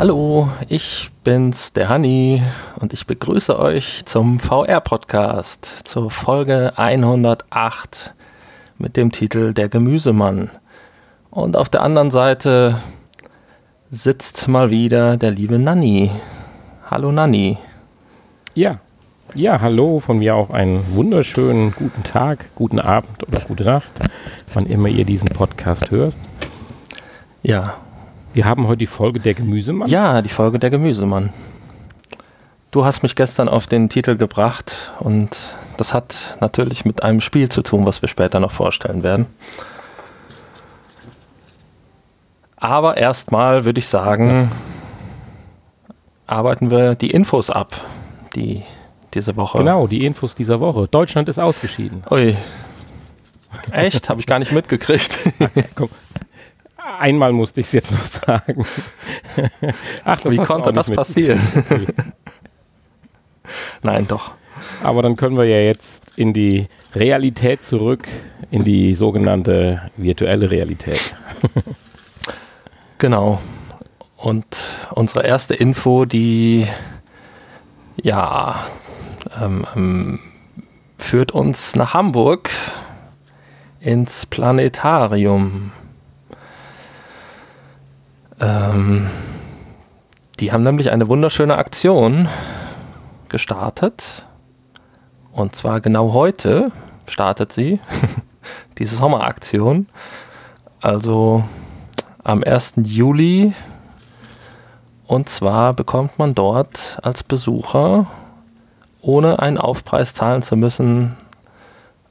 Hallo, ich bin's, der Hanni, und ich begrüße euch zum VR-Podcast, zur Folge 108 mit dem Titel Der Gemüsemann. Und auf der anderen Seite sitzt mal wieder der liebe Nanni. Hallo Nanni. Ja, ja, hallo, von mir auch einen wunderschönen guten Tag, guten Abend oder gute Nacht, wann immer ihr diesen Podcast hört. Ja. Wir haben heute die Folge der Gemüsemann. Ja, die Folge der Gemüsemann. Du hast mich gestern auf den Titel gebracht und das hat natürlich mit einem Spiel zu tun, was wir später noch vorstellen werden. Aber erstmal würde ich sagen, arbeiten wir die Infos ab, die diese Woche. Genau, die Infos dieser Woche. Deutschland ist ausgeschieden. Ui. Echt? Habe ich gar nicht mitgekriegt. Komm. Einmal musste ich es jetzt noch sagen. Ach, Wie konnte das passieren? Nein, doch. Aber dann können wir ja jetzt in die Realität zurück, in die sogenannte virtuelle Realität. genau. Und unsere erste Info, die ja ähm, ähm, führt uns nach Hamburg ins Planetarium. Ähm, die haben nämlich eine wunderschöne Aktion gestartet. Und zwar genau heute startet sie, diese Sommeraktion. Also am 1. Juli. Und zwar bekommt man dort als Besucher ohne einen Aufpreis zahlen zu müssen,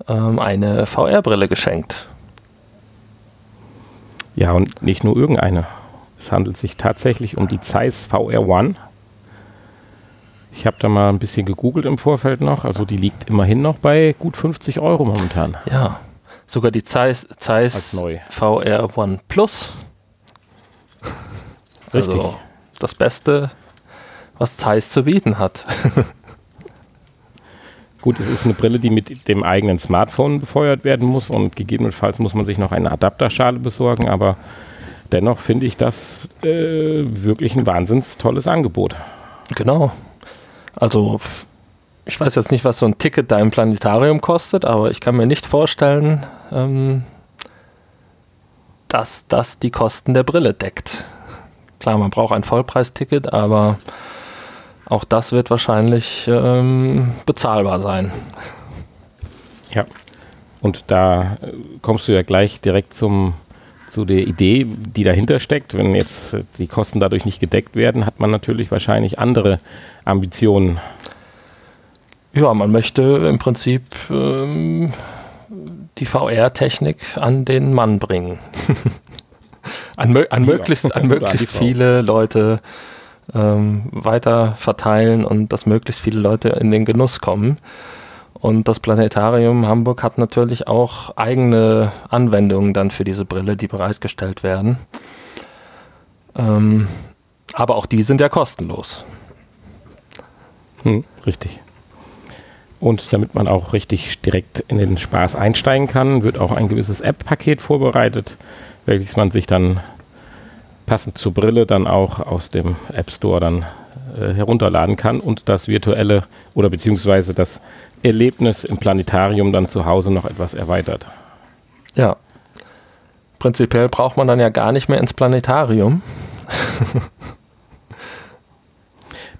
ähm, eine VR-Brille geschenkt. Ja, und nicht nur irgendeine. Es handelt sich tatsächlich um die Zeiss VR One. Ich habe da mal ein bisschen gegoogelt im Vorfeld noch. Also die liegt immerhin noch bei gut 50 Euro momentan. Ja, sogar die Zeiss, Zeiss VR One Plus. Richtig. Also das Beste, was Zeiss zu bieten hat. Gut, es ist eine Brille, die mit dem eigenen Smartphone befeuert werden muss und gegebenenfalls muss man sich noch eine Adapterschale besorgen, aber dennoch finde ich das äh, wirklich ein wahnsinns tolles Angebot. Genau. Also ich weiß jetzt nicht, was so ein Ticket da im Planetarium kostet, aber ich kann mir nicht vorstellen, ähm, dass das die Kosten der Brille deckt. Klar, man braucht ein Vollpreisticket, aber auch das wird wahrscheinlich ähm, bezahlbar sein. Ja, und da äh, kommst du ja gleich direkt zum, zu der Idee, die dahinter steckt. Wenn jetzt die Kosten dadurch nicht gedeckt werden, hat man natürlich wahrscheinlich andere Ambitionen. Ja, man möchte im Prinzip ähm, die VR-Technik an den Mann bringen. an, an, möglichst, an möglichst viele Leute ähm, weiter verteilen und dass möglichst viele Leute in den Genuss kommen. Und das Planetarium Hamburg hat natürlich auch eigene Anwendungen dann für diese Brille, die bereitgestellt werden. Ähm, aber auch die sind ja kostenlos. Hm, richtig. Und damit man auch richtig direkt in den Spaß einsteigen kann, wird auch ein gewisses App-Paket vorbereitet, welches man sich dann passend zur Brille dann auch aus dem App Store dann äh, herunterladen kann und das virtuelle oder beziehungsweise das Erlebnis im Planetarium dann zu Hause noch etwas erweitert. Ja. Prinzipiell braucht man dann ja gar nicht mehr ins Planetarium.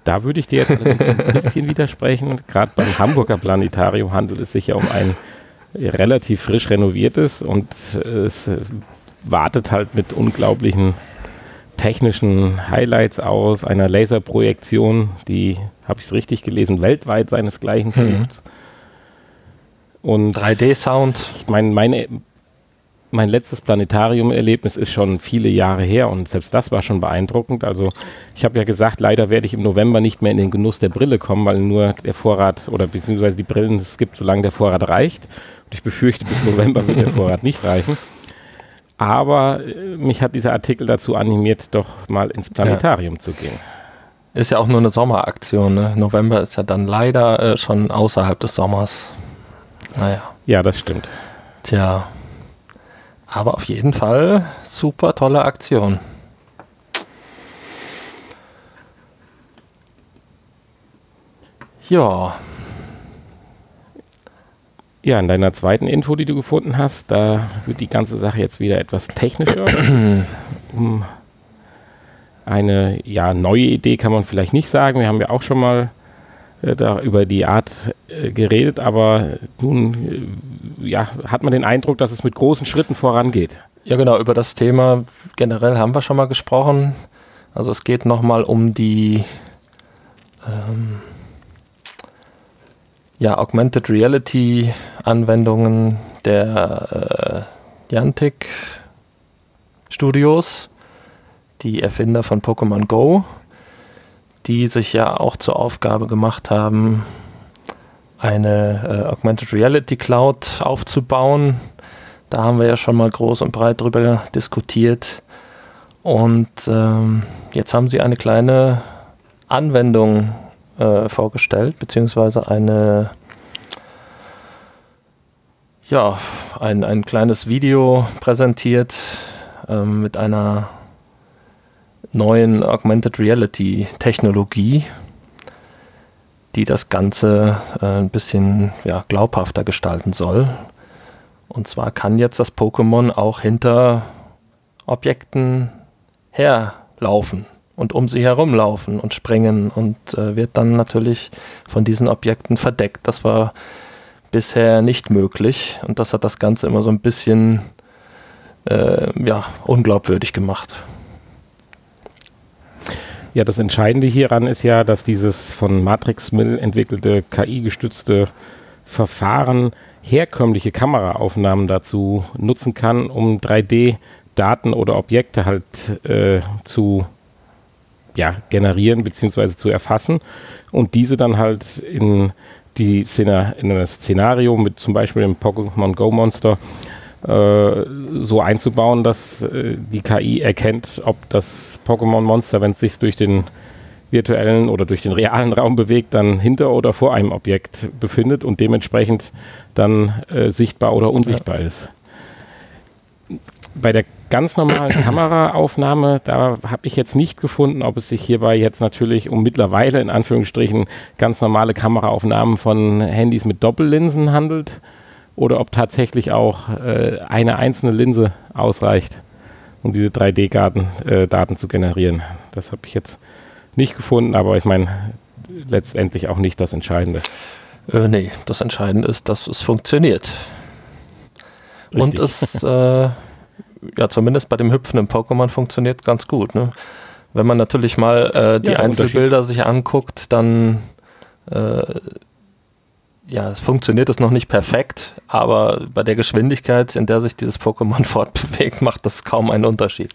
da würde ich dir jetzt ein bisschen widersprechen. Gerade beim Hamburger Planetarium handelt es sich ja um ein relativ frisch renoviertes und es wartet halt mit unglaublichen technischen Highlights aus, einer Laserprojektion, die, habe ich es richtig gelesen, weltweit seinesgleichen mhm. Und 3D-Sound. Ich meine, meine, mein letztes Planetarium-Erlebnis ist schon viele Jahre her und selbst das war schon beeindruckend. Also ich habe ja gesagt, leider werde ich im November nicht mehr in den Genuss der Brille kommen, weil nur der Vorrat oder beziehungsweise die Brillen es gibt, solange der Vorrat reicht. Und ich befürchte, bis November wird der Vorrat nicht reichen. Aber äh, mich hat dieser Artikel dazu animiert, doch mal ins Planetarium ja. zu gehen. Ist ja auch nur eine Sommeraktion. Ne? November ist ja dann leider äh, schon außerhalb des Sommers. Naja. Ja, das stimmt. Tja. Aber auf jeden Fall super tolle Aktion. Ja, ja, in deiner zweiten Info, die du gefunden hast, da wird die ganze Sache jetzt wieder etwas technischer. um eine ja, neue Idee kann man vielleicht nicht sagen. Wir haben ja auch schon mal äh, da über die Art äh, geredet, aber nun äh, ja, hat man den Eindruck, dass es mit großen Schritten vorangeht. Ja, genau, über das Thema generell haben wir schon mal gesprochen. Also es geht nochmal um die ähm, ja, Augmented Reality Anwendungen der äh, Niantic Studios, die Erfinder von Pokémon Go, die sich ja auch zur Aufgabe gemacht haben, eine äh, Augmented Reality Cloud aufzubauen. Da haben wir ja schon mal groß und breit drüber diskutiert. Und ähm, jetzt haben sie eine kleine Anwendung äh, vorgestellt, beziehungsweise eine, ja, ein, ein kleines Video präsentiert äh, mit einer neuen Augmented Reality Technologie, die das Ganze äh, ein bisschen ja, glaubhafter gestalten soll. Und zwar kann jetzt das Pokémon auch hinter Objekten herlaufen und um sie herumlaufen und springen und äh, wird dann natürlich von diesen Objekten verdeckt. Das war bisher nicht möglich und das hat das Ganze immer so ein bisschen äh, ja, unglaubwürdig gemacht. Ja, das Entscheidende hieran ist ja, dass dieses von Matrix Mill entwickelte KI-gestützte Verfahren herkömmliche Kameraaufnahmen dazu nutzen kann, um 3D-Daten oder Objekte halt äh, zu ja, generieren bzw. zu erfassen und diese dann halt in die Szene, in das Szenario mit zum Beispiel dem Pokémon Go Monster äh, so einzubauen, dass äh, die KI erkennt, ob das Pokémon Monster, wenn es sich durch den virtuellen oder durch den realen Raum bewegt, dann hinter oder vor einem Objekt befindet und dementsprechend dann äh, sichtbar oder unsichtbar ja. ist. Bei der ganz normalen Kameraaufnahme, da habe ich jetzt nicht gefunden, ob es sich hierbei jetzt natürlich um mittlerweile in Anführungsstrichen ganz normale Kameraaufnahmen von Handys mit Doppellinsen handelt oder ob tatsächlich auch äh, eine einzelne Linse ausreicht, um diese 3D-Daten äh, Daten zu generieren. Das habe ich jetzt nicht gefunden, aber ich meine letztendlich auch nicht das Entscheidende. Äh, nee, das Entscheidende ist, dass es funktioniert. Richtig. Und es äh, ja zumindest bei dem hüpfenden Pokémon funktioniert ganz gut. Ne? Wenn man natürlich mal äh, die ja, Einzelbilder sich anguckt, dann äh, ja, funktioniert es noch nicht perfekt, aber bei der Geschwindigkeit, in der sich dieses Pokémon fortbewegt, macht das kaum einen Unterschied.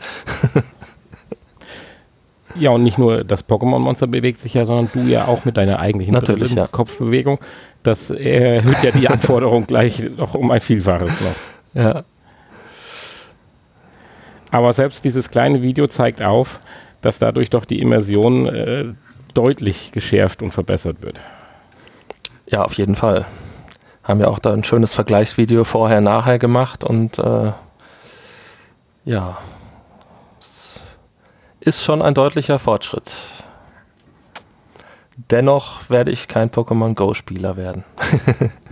ja, und nicht nur das Pokémon-Monster bewegt sich ja, sondern du ja auch mit deiner eigentlichen Natürlich, ja. Kopfbewegung. Das erhöht ja die Anforderung gleich noch um ein Vielfaches noch. Ja. Aber selbst dieses kleine Video zeigt auf, dass dadurch doch die Immersion äh, deutlich geschärft und verbessert wird. Ja, auf jeden Fall. Haben ja auch da ein schönes Vergleichsvideo vorher, nachher gemacht und äh, ja, es ist schon ein deutlicher Fortschritt. Dennoch werde ich kein Pokémon Go-Spieler werden.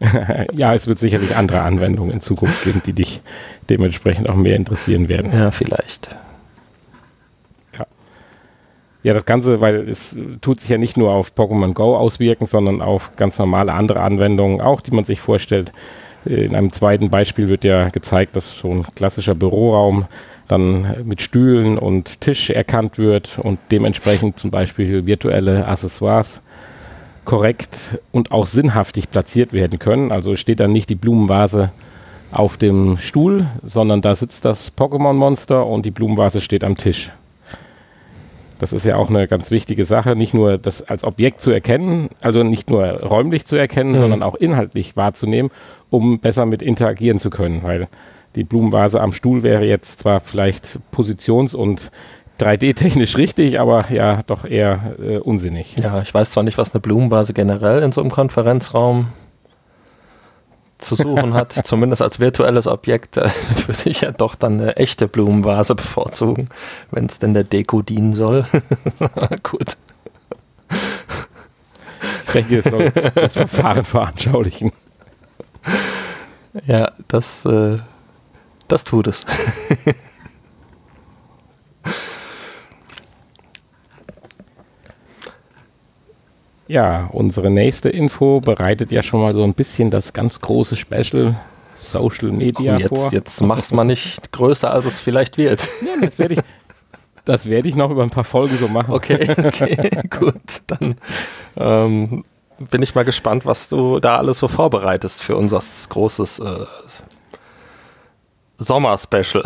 ja, es wird sicherlich andere Anwendungen in Zukunft geben, die dich dementsprechend auch mehr interessieren werden. Ja, vielleicht. Ja. Ja, das Ganze, weil es tut sich ja nicht nur auf Pokémon Go auswirken, sondern auf ganz normale andere Anwendungen auch, die man sich vorstellt. In einem zweiten Beispiel wird ja gezeigt, dass so ein klassischer Büroraum dann mit Stühlen und Tisch erkannt wird und dementsprechend zum Beispiel virtuelle Accessoires korrekt und auch sinnhaftig platziert werden können. Also steht dann nicht die Blumenvase auf dem Stuhl, sondern da sitzt das Pokémon-Monster und die Blumenvase steht am Tisch. Das ist ja auch eine ganz wichtige Sache, nicht nur das als Objekt zu erkennen, also nicht nur räumlich zu erkennen, mhm. sondern auch inhaltlich wahrzunehmen, um besser mit interagieren zu können, weil die Blumenvase am Stuhl wäre jetzt zwar vielleicht positions- und 3D-technisch richtig, aber ja, doch eher äh, unsinnig. Ja, ich weiß zwar nicht, was eine Blumenvase generell in so einem Konferenzraum zu suchen hat, zumindest als virtuelles Objekt, äh, würde ich ja doch dann eine echte Blumenvase bevorzugen, wenn es denn der Deko dienen soll. Gut. Ich denke, soll das Verfahren veranschaulichen. Ja, das, äh, das tut es. Ja, unsere nächste Info bereitet ja schon mal so ein bisschen das ganz große Special Social Media oh, jetzt, vor. Jetzt mach's mal nicht größer, als es vielleicht wird. Ja, das werde ich, das werde ich noch über ein paar Folgen so machen. Okay, okay, gut. Dann ähm, bin ich mal gespannt, was du da alles so vorbereitest für unser großes äh, Sommer-Special.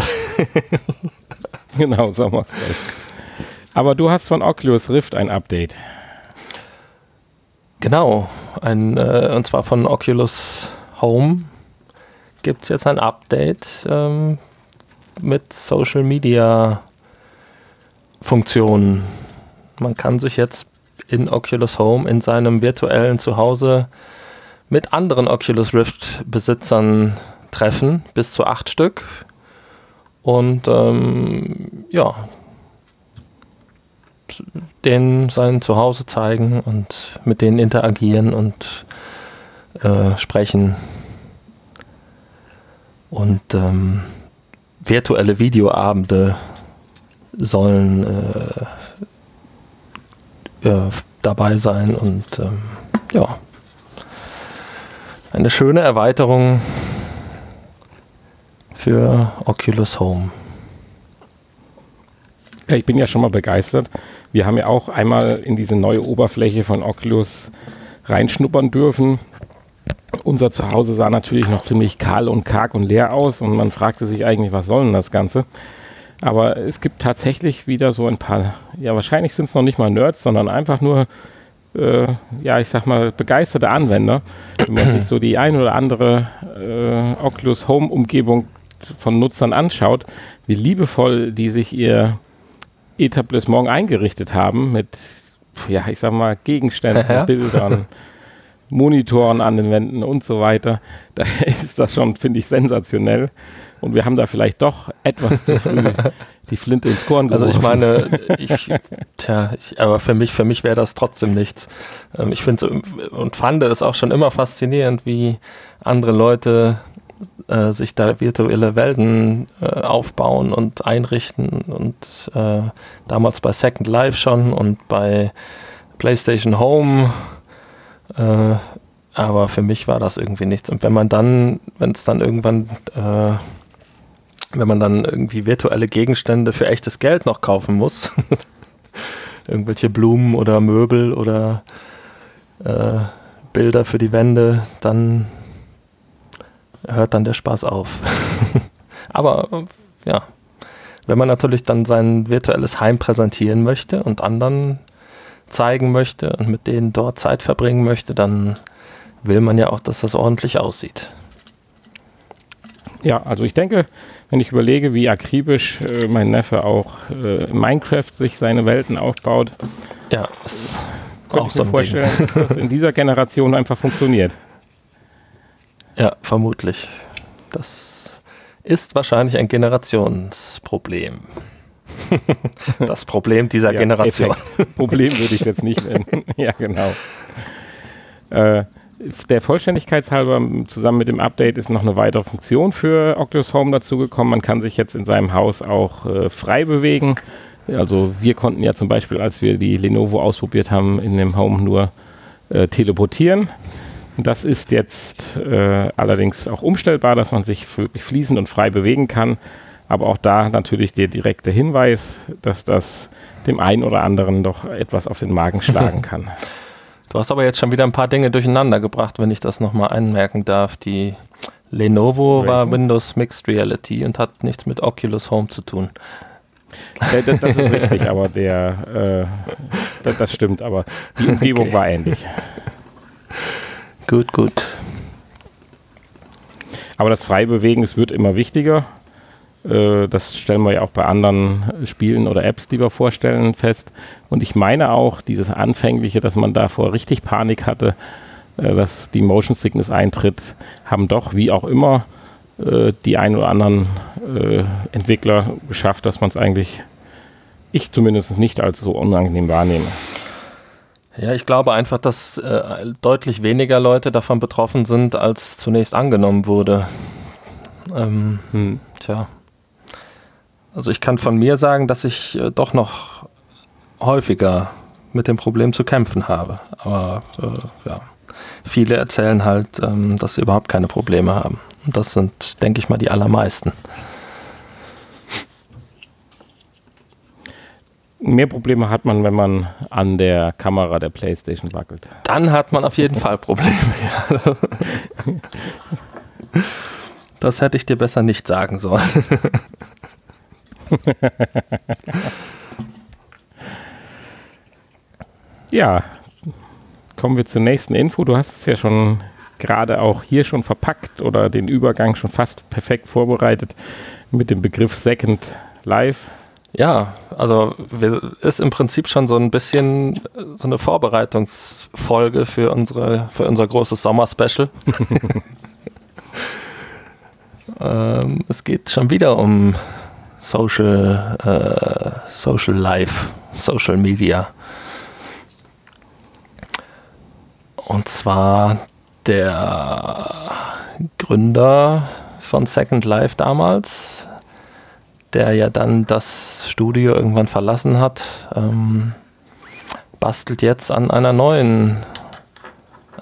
genau, Sommer-Special. Aber du hast von Oculus Rift ein Update. Genau, ein, äh, und zwar von Oculus Home gibt es jetzt ein Update ähm, mit Social Media Funktionen. Man kann sich jetzt in Oculus Home in seinem virtuellen Zuhause mit anderen Oculus Rift Besitzern treffen, bis zu acht Stück. Und ähm, ja, denen sein Zuhause zeigen und mit denen interagieren und äh, sprechen. Und ähm, virtuelle Videoabende sollen äh, äh, dabei sein und ähm, ja, eine schöne Erweiterung für Oculus Home. Ja, ich bin ja schon mal begeistert. Wir haben ja auch einmal in diese neue Oberfläche von Oculus reinschnuppern dürfen. Unser Zuhause sah natürlich noch ziemlich kahl und karg und leer aus und man fragte sich eigentlich, was soll denn das Ganze? Aber es gibt tatsächlich wieder so ein paar, ja wahrscheinlich sind es noch nicht mal Nerds, sondern einfach nur, äh, ja ich sag mal, begeisterte Anwender. Wenn man sich so die ein oder andere äh, Oculus Home Umgebung von Nutzern anschaut, wie liebevoll die sich ihr Etablissement eingerichtet haben mit, ja, ich sag mal, Gegenständen, ja. Bildern, Monitoren an den Wänden und so weiter. Da ist das schon, finde ich, sensationell. Und wir haben da vielleicht doch etwas zu früh die Flinte ins Korn geworfen. Also ich meine, ich, tja, ich, aber für mich, für mich wäre das trotzdem nichts. Ähm, ich finde und fand es auch schon immer faszinierend, wie andere Leute äh, sich da virtuelle Welten äh, aufbauen und einrichten und äh, damals bei Second Life schon und bei PlayStation Home. Äh, aber für mich war das irgendwie nichts. Und wenn man dann, wenn es dann irgendwann, äh, wenn man dann irgendwie virtuelle Gegenstände für echtes Geld noch kaufen muss, irgendwelche Blumen oder Möbel oder äh, Bilder für die Wände, dann hört dann der Spaß auf. Aber ja, wenn man natürlich dann sein virtuelles Heim präsentieren möchte und anderen zeigen möchte und mit denen dort Zeit verbringen möchte, dann will man ja auch, dass das ordentlich aussieht. Ja, also ich denke, wenn ich überlege, wie akribisch äh, mein Neffe auch äh, Minecraft sich seine Welten aufbaut, ja, ist auch ich mir so vorstellen, Ding. dass das in dieser Generation einfach funktioniert. Ja, vermutlich. Das ist wahrscheinlich ein Generationsproblem. das Problem dieser ja, Generation. Effekt. Problem würde ich jetzt nicht nennen. ja, genau. Äh, der Vollständigkeit halber, zusammen mit dem Update ist noch eine weitere Funktion für Oculus Home dazugekommen. Man kann sich jetzt in seinem Haus auch äh, frei bewegen. Also wir konnten ja zum Beispiel, als wir die Lenovo ausprobiert haben, in dem Home nur äh, teleportieren. Das ist jetzt äh, allerdings auch umstellbar, dass man sich fließend und frei bewegen kann. Aber auch da natürlich der direkte Hinweis, dass das dem einen oder anderen doch etwas auf den Magen schlagen kann. Du hast aber jetzt schon wieder ein paar Dinge durcheinander gebracht, wenn ich das nochmal anmerken darf. Die Lenovo Welchen? war Windows Mixed Reality und hat nichts mit Oculus Home zu tun. Ja, das, das, ist richtig, aber der, äh, das, das, stimmt, aber die Umgebung okay. war ähnlich. Gut, gut. Aber das Freibewegen, es wird immer wichtiger. Äh, das stellen wir ja auch bei anderen Spielen oder Apps, die wir vorstellen, fest. Und ich meine auch, dieses Anfängliche, dass man davor richtig Panik hatte, äh, dass die Motion Sickness eintritt, haben doch, wie auch immer, äh, die ein oder anderen Entwickler geschafft, dass man es eigentlich, ich zumindest nicht als so unangenehm wahrnehme. Ja, ich glaube einfach, dass äh, deutlich weniger Leute davon betroffen sind, als zunächst angenommen wurde. Ähm, hm. Tja. Also ich kann von mir sagen, dass ich äh, doch noch häufiger mit dem Problem zu kämpfen habe. Aber äh, ja, viele erzählen halt, ähm, dass sie überhaupt keine Probleme haben. Und das sind, denke ich mal, die allermeisten. Mehr Probleme hat man, wenn man an der Kamera der PlayStation wackelt. Dann hat man auf jeden Fall Probleme. Ja. Das hätte ich dir besser nicht sagen sollen. ja, kommen wir zur nächsten Info. Du hast es ja schon gerade auch hier schon verpackt oder den Übergang schon fast perfekt vorbereitet mit dem Begriff Second Life. Ja, also ist im Prinzip schon so ein bisschen so eine Vorbereitungsfolge für unsere für unser großes Sommer-Special. ähm, es geht schon wieder um Social äh, Social Life, Social Media. Und zwar der Gründer von Second Life damals, der ja dann das Studio irgendwann verlassen hat, ähm, bastelt jetzt an einer neuen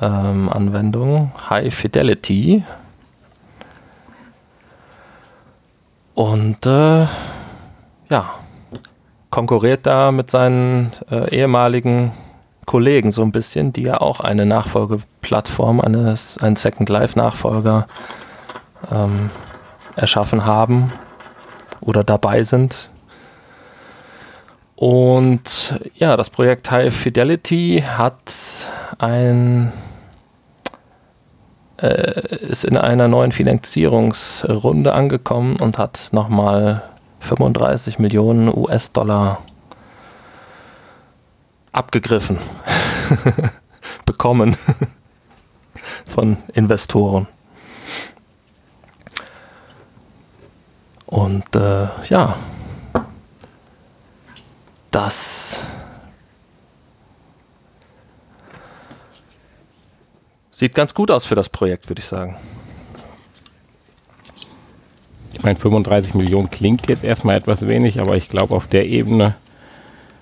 ähm, Anwendung, High Fidelity. Und äh, ja, konkurriert da mit seinen äh, ehemaligen Kollegen so ein bisschen, die ja auch eine Nachfolgeplattform, einen Second Life Nachfolger ähm, erschaffen haben oder dabei sind. Und ja, das Projekt High Fidelity hat ein äh, ist in einer neuen Finanzierungsrunde angekommen und hat nochmal 35 Millionen US-Dollar abgegriffen, bekommen von Investoren. Und äh, ja, das sieht ganz gut aus für das Projekt, würde ich sagen. Ich meine, 35 Millionen klingt jetzt erstmal etwas wenig, aber ich glaube, auf der Ebene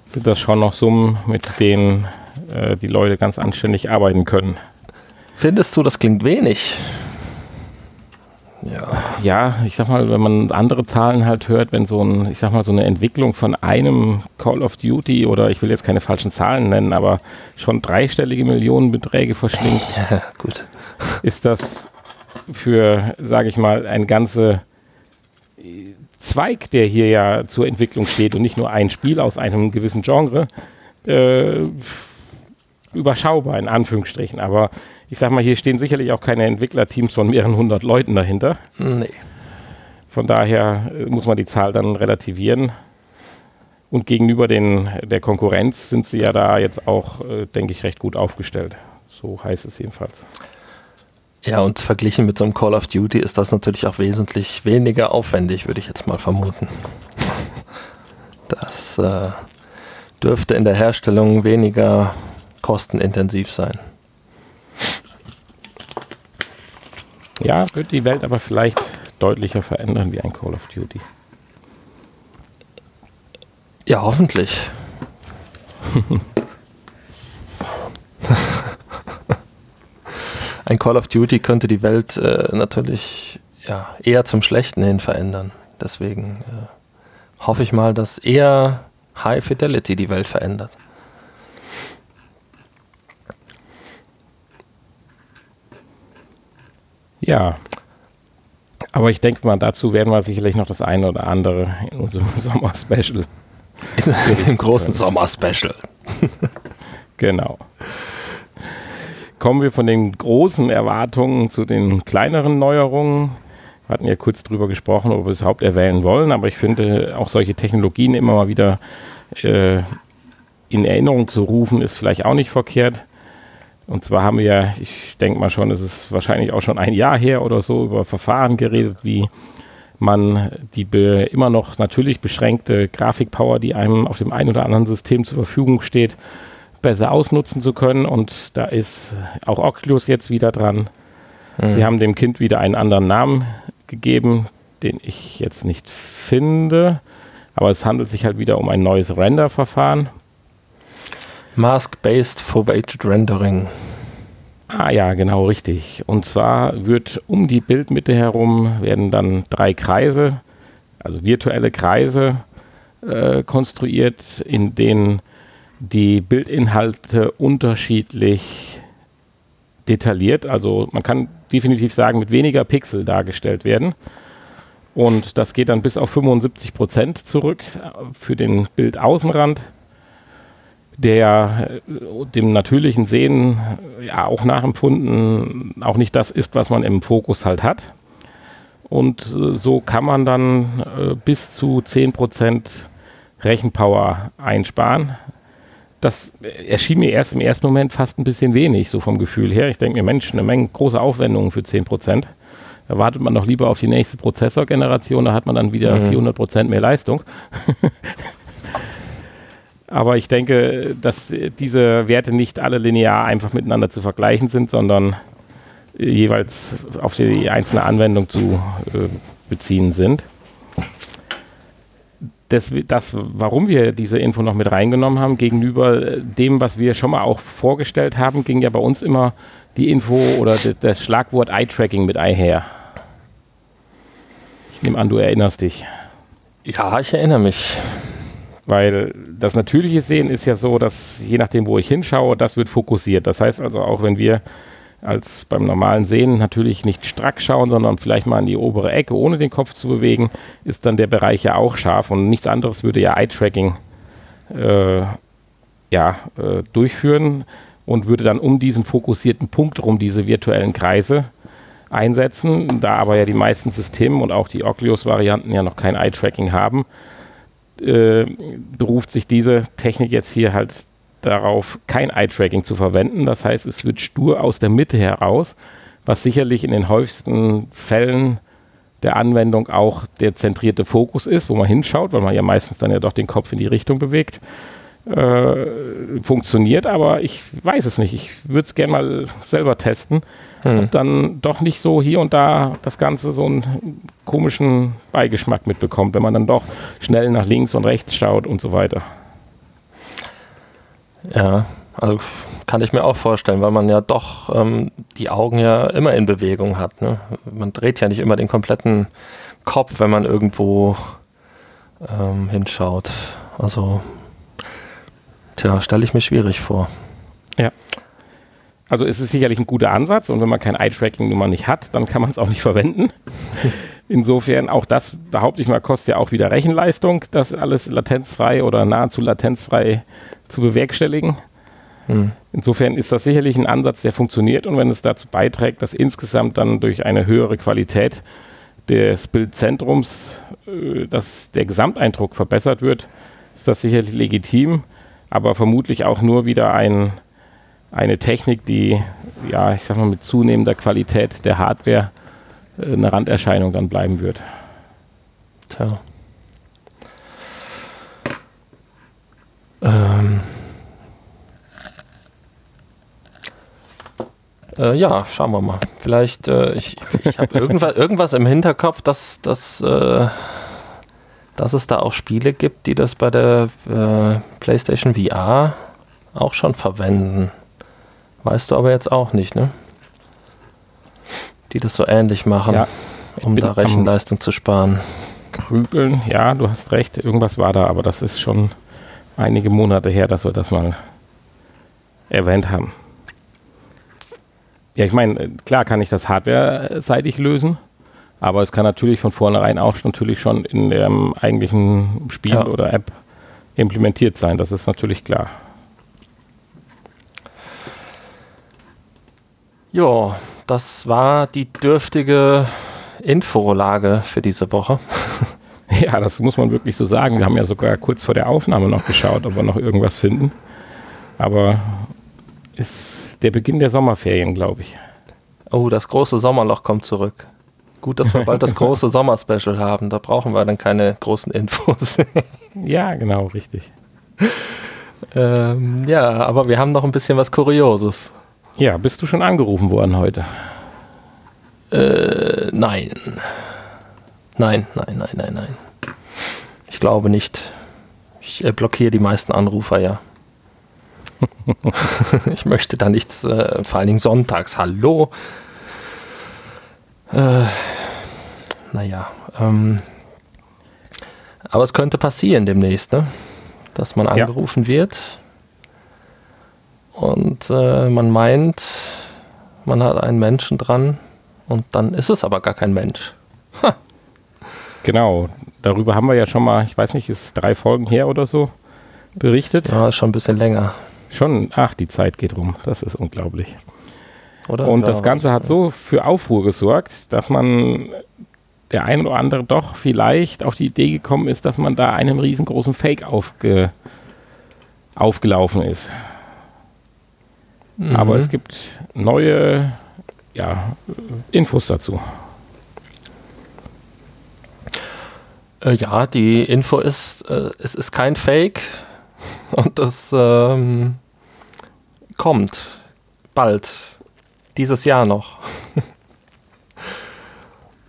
sind das schon noch Summen, mit denen äh, die Leute ganz anständig arbeiten können. Findest du, das klingt wenig? Ja. ja, ich sag mal, wenn man andere Zahlen halt hört, wenn so ein, ich sag mal, so eine Entwicklung von einem Call of Duty oder ich will jetzt keine falschen Zahlen nennen, aber schon dreistellige Millionenbeträge verschlingt, ja, gut. ist das für, sage ich mal, ein ganze Zweig, der hier ja zur Entwicklung steht und nicht nur ein Spiel aus einem gewissen Genre, äh, überschaubar in Anführungsstrichen. Aber ich sag mal, hier stehen sicherlich auch keine Entwicklerteams von mehreren hundert Leuten dahinter. Nee. Von daher äh, muss man die Zahl dann relativieren. Und gegenüber den, der Konkurrenz sind sie ja da jetzt auch, äh, denke ich, recht gut aufgestellt. So heißt es jedenfalls. Ja, und verglichen mit so einem Call of Duty ist das natürlich auch wesentlich weniger aufwendig, würde ich jetzt mal vermuten. Das äh, dürfte in der Herstellung weniger kostenintensiv sein. Ja, wird die Welt aber vielleicht deutlicher verändern wie ein Call of Duty. Ja, hoffentlich. ein Call of Duty könnte die Welt äh, natürlich ja, eher zum Schlechten hin verändern. Deswegen äh, hoffe ich mal, dass eher High Fidelity die Welt verändert. Ja. Aber ich denke mal, dazu werden wir sicherlich noch das eine oder andere in unserem Sommer-Special. Im großen Sommer-Special. genau kommen wir von den großen Erwartungen zu den kleineren Neuerungen. Wir hatten ja kurz drüber gesprochen, ob wir es überhaupt erwähnen wollen, aber ich finde, auch solche Technologien immer mal wieder äh, in Erinnerung zu rufen, ist vielleicht auch nicht verkehrt. Und zwar haben wir ja, ich denke mal schon, es ist wahrscheinlich auch schon ein Jahr her oder so, über Verfahren geredet, wie man die immer noch natürlich beschränkte Grafikpower, die einem auf dem einen oder anderen System zur Verfügung steht, besser ausnutzen zu können. Und da ist auch Oculus jetzt wieder dran. Mhm. Sie haben dem Kind wieder einen anderen Namen gegeben, den ich jetzt nicht finde. Aber es handelt sich halt wieder um ein neues Render-Verfahren. Mask-Based Foveated Rendering. Ah ja, genau richtig. Und zwar wird um die Bildmitte herum werden dann drei Kreise, also virtuelle Kreise äh, konstruiert, in denen die Bildinhalte unterschiedlich detailliert, also man kann definitiv sagen, mit weniger Pixel dargestellt werden. Und das geht dann bis auf 75 Prozent zurück für den Bildaußenrand der äh, dem natürlichen Sehen ja auch nachempfunden auch nicht das ist, was man im Fokus halt hat. Und äh, so kann man dann äh, bis zu 10% Rechenpower einsparen. Das erschien mir erst im ersten Moment fast ein bisschen wenig, so vom Gefühl her. Ich denke mir, Mensch, eine Menge große Aufwendungen für 10%. Da wartet man doch lieber auf die nächste Prozessorgeneration, da hat man dann wieder mhm. 400% mehr Leistung. Aber ich denke, dass diese Werte nicht alle linear einfach miteinander zu vergleichen sind, sondern jeweils auf die einzelne Anwendung zu äh, beziehen sind. Das, das, warum wir diese Info noch mit reingenommen haben, gegenüber dem, was wir schon mal auch vorgestellt haben, ging ja bei uns immer die Info oder das Schlagwort Eye-Tracking mit einher. Ich nehme an, du erinnerst dich. Ja, ich erinnere mich. Weil das natürliche Sehen ist ja so, dass je nachdem, wo ich hinschaue, das wird fokussiert. Das heißt also, auch wenn wir als beim normalen Sehen natürlich nicht strack schauen, sondern vielleicht mal in die obere Ecke, ohne den Kopf zu bewegen, ist dann der Bereich ja auch scharf und nichts anderes würde ja Eye-Tracking äh, ja, äh, durchführen und würde dann um diesen fokussierten Punkt rum diese virtuellen Kreise einsetzen. Da aber ja die meisten Systeme und auch die Oculus-Varianten ja noch kein Eye-Tracking haben, äh, beruft sich diese Technik jetzt hier halt darauf, kein Eye-Tracking zu verwenden. Das heißt, es wird stur aus der Mitte heraus, was sicherlich in den häufigsten Fällen der Anwendung auch der zentrierte Fokus ist, wo man hinschaut, weil man ja meistens dann ja doch den Kopf in die Richtung bewegt. Äh, funktioniert, aber ich weiß es nicht. Ich würde es gerne mal selber testen hm. und dann doch nicht so hier und da das Ganze so einen komischen Beigeschmack mitbekommt, wenn man dann doch schnell nach links und rechts schaut und so weiter. Ja, also kann ich mir auch vorstellen, weil man ja doch ähm, die Augen ja immer in Bewegung hat. Ne? Man dreht ja nicht immer den kompletten Kopf, wenn man irgendwo ähm, hinschaut. Also, tja, stelle ich mir schwierig vor. Ja. Also es ist sicherlich ein guter Ansatz und wenn man kein Eye-Tracking nun mal nicht hat, dann kann man es auch nicht verwenden. Insofern auch das, behaupte ich mal, kostet ja auch wieder Rechenleistung, das alles latenzfrei oder nahezu latenzfrei zu bewerkstelligen. Hm. Insofern ist das sicherlich ein Ansatz, der funktioniert und wenn es dazu beiträgt, dass insgesamt dann durch eine höhere Qualität des Bildzentrums äh, dass der Gesamteindruck verbessert wird, ist das sicherlich legitim, aber vermutlich auch nur wieder ein eine Technik, die, ja, ich sag mal, mit zunehmender Qualität der Hardware äh, eine Randerscheinung dann bleiben wird. Tja. Ähm. Äh, ja, schauen wir mal. Vielleicht, äh, ich, ich habe irgendwas, irgendwas im Hinterkopf, dass, dass, äh, dass es da auch Spiele gibt, die das bei der äh, PlayStation VR auch schon verwenden. Weißt du aber jetzt auch nicht, ne? Die das so ähnlich machen, ja, um da Rechenleistung zu sparen. Grübeln, ja, du hast recht, irgendwas war da, aber das ist schon einige Monate her, dass wir das mal erwähnt haben. Ja, ich meine, klar kann ich das hardware-seitig lösen, aber es kann natürlich von vornherein auch natürlich schon in dem eigentlichen Spiel ja. oder App implementiert sein, das ist natürlich klar. Ja, das war die dürftige Inforolage für diese Woche. Ja, das muss man wirklich so sagen. Wir haben ja sogar kurz vor der Aufnahme noch geschaut, ob wir noch irgendwas finden. Aber ist der Beginn der Sommerferien, glaube ich. Oh, das große Sommerloch kommt zurück. Gut, dass wir bald das große Sommerspecial haben. Da brauchen wir dann keine großen Infos. ja, genau, richtig. ähm, ja, aber wir haben noch ein bisschen was Kurioses. Ja, bist du schon angerufen worden heute? Äh, nein. Nein, nein, nein, nein, nein. Ich glaube nicht. Ich äh, blockiere die meisten Anrufer, ja. ich möchte da nichts, äh, vor allen Dingen sonntags. Hallo. Äh, naja, ähm, aber es könnte passieren demnächst, ne? dass man angerufen ja. wird und äh, man meint, man hat einen Menschen dran und dann ist es aber gar kein Mensch. Ha. Genau, darüber haben wir ja schon mal, ich weiß nicht, ist drei Folgen her oder so berichtet. Ja, schon ein bisschen länger. Schon, ach, die Zeit geht rum, das ist unglaublich. Oder? Und ja, das Ganze hat so für Aufruhr gesorgt, dass man der ein oder andere doch vielleicht auf die Idee gekommen ist, dass man da einem riesengroßen Fake aufge, aufgelaufen ist. Mhm. Aber es gibt neue ja, Infos dazu. Äh, ja, die Info ist, äh, es ist kein Fake und es ähm, kommt bald, dieses Jahr noch.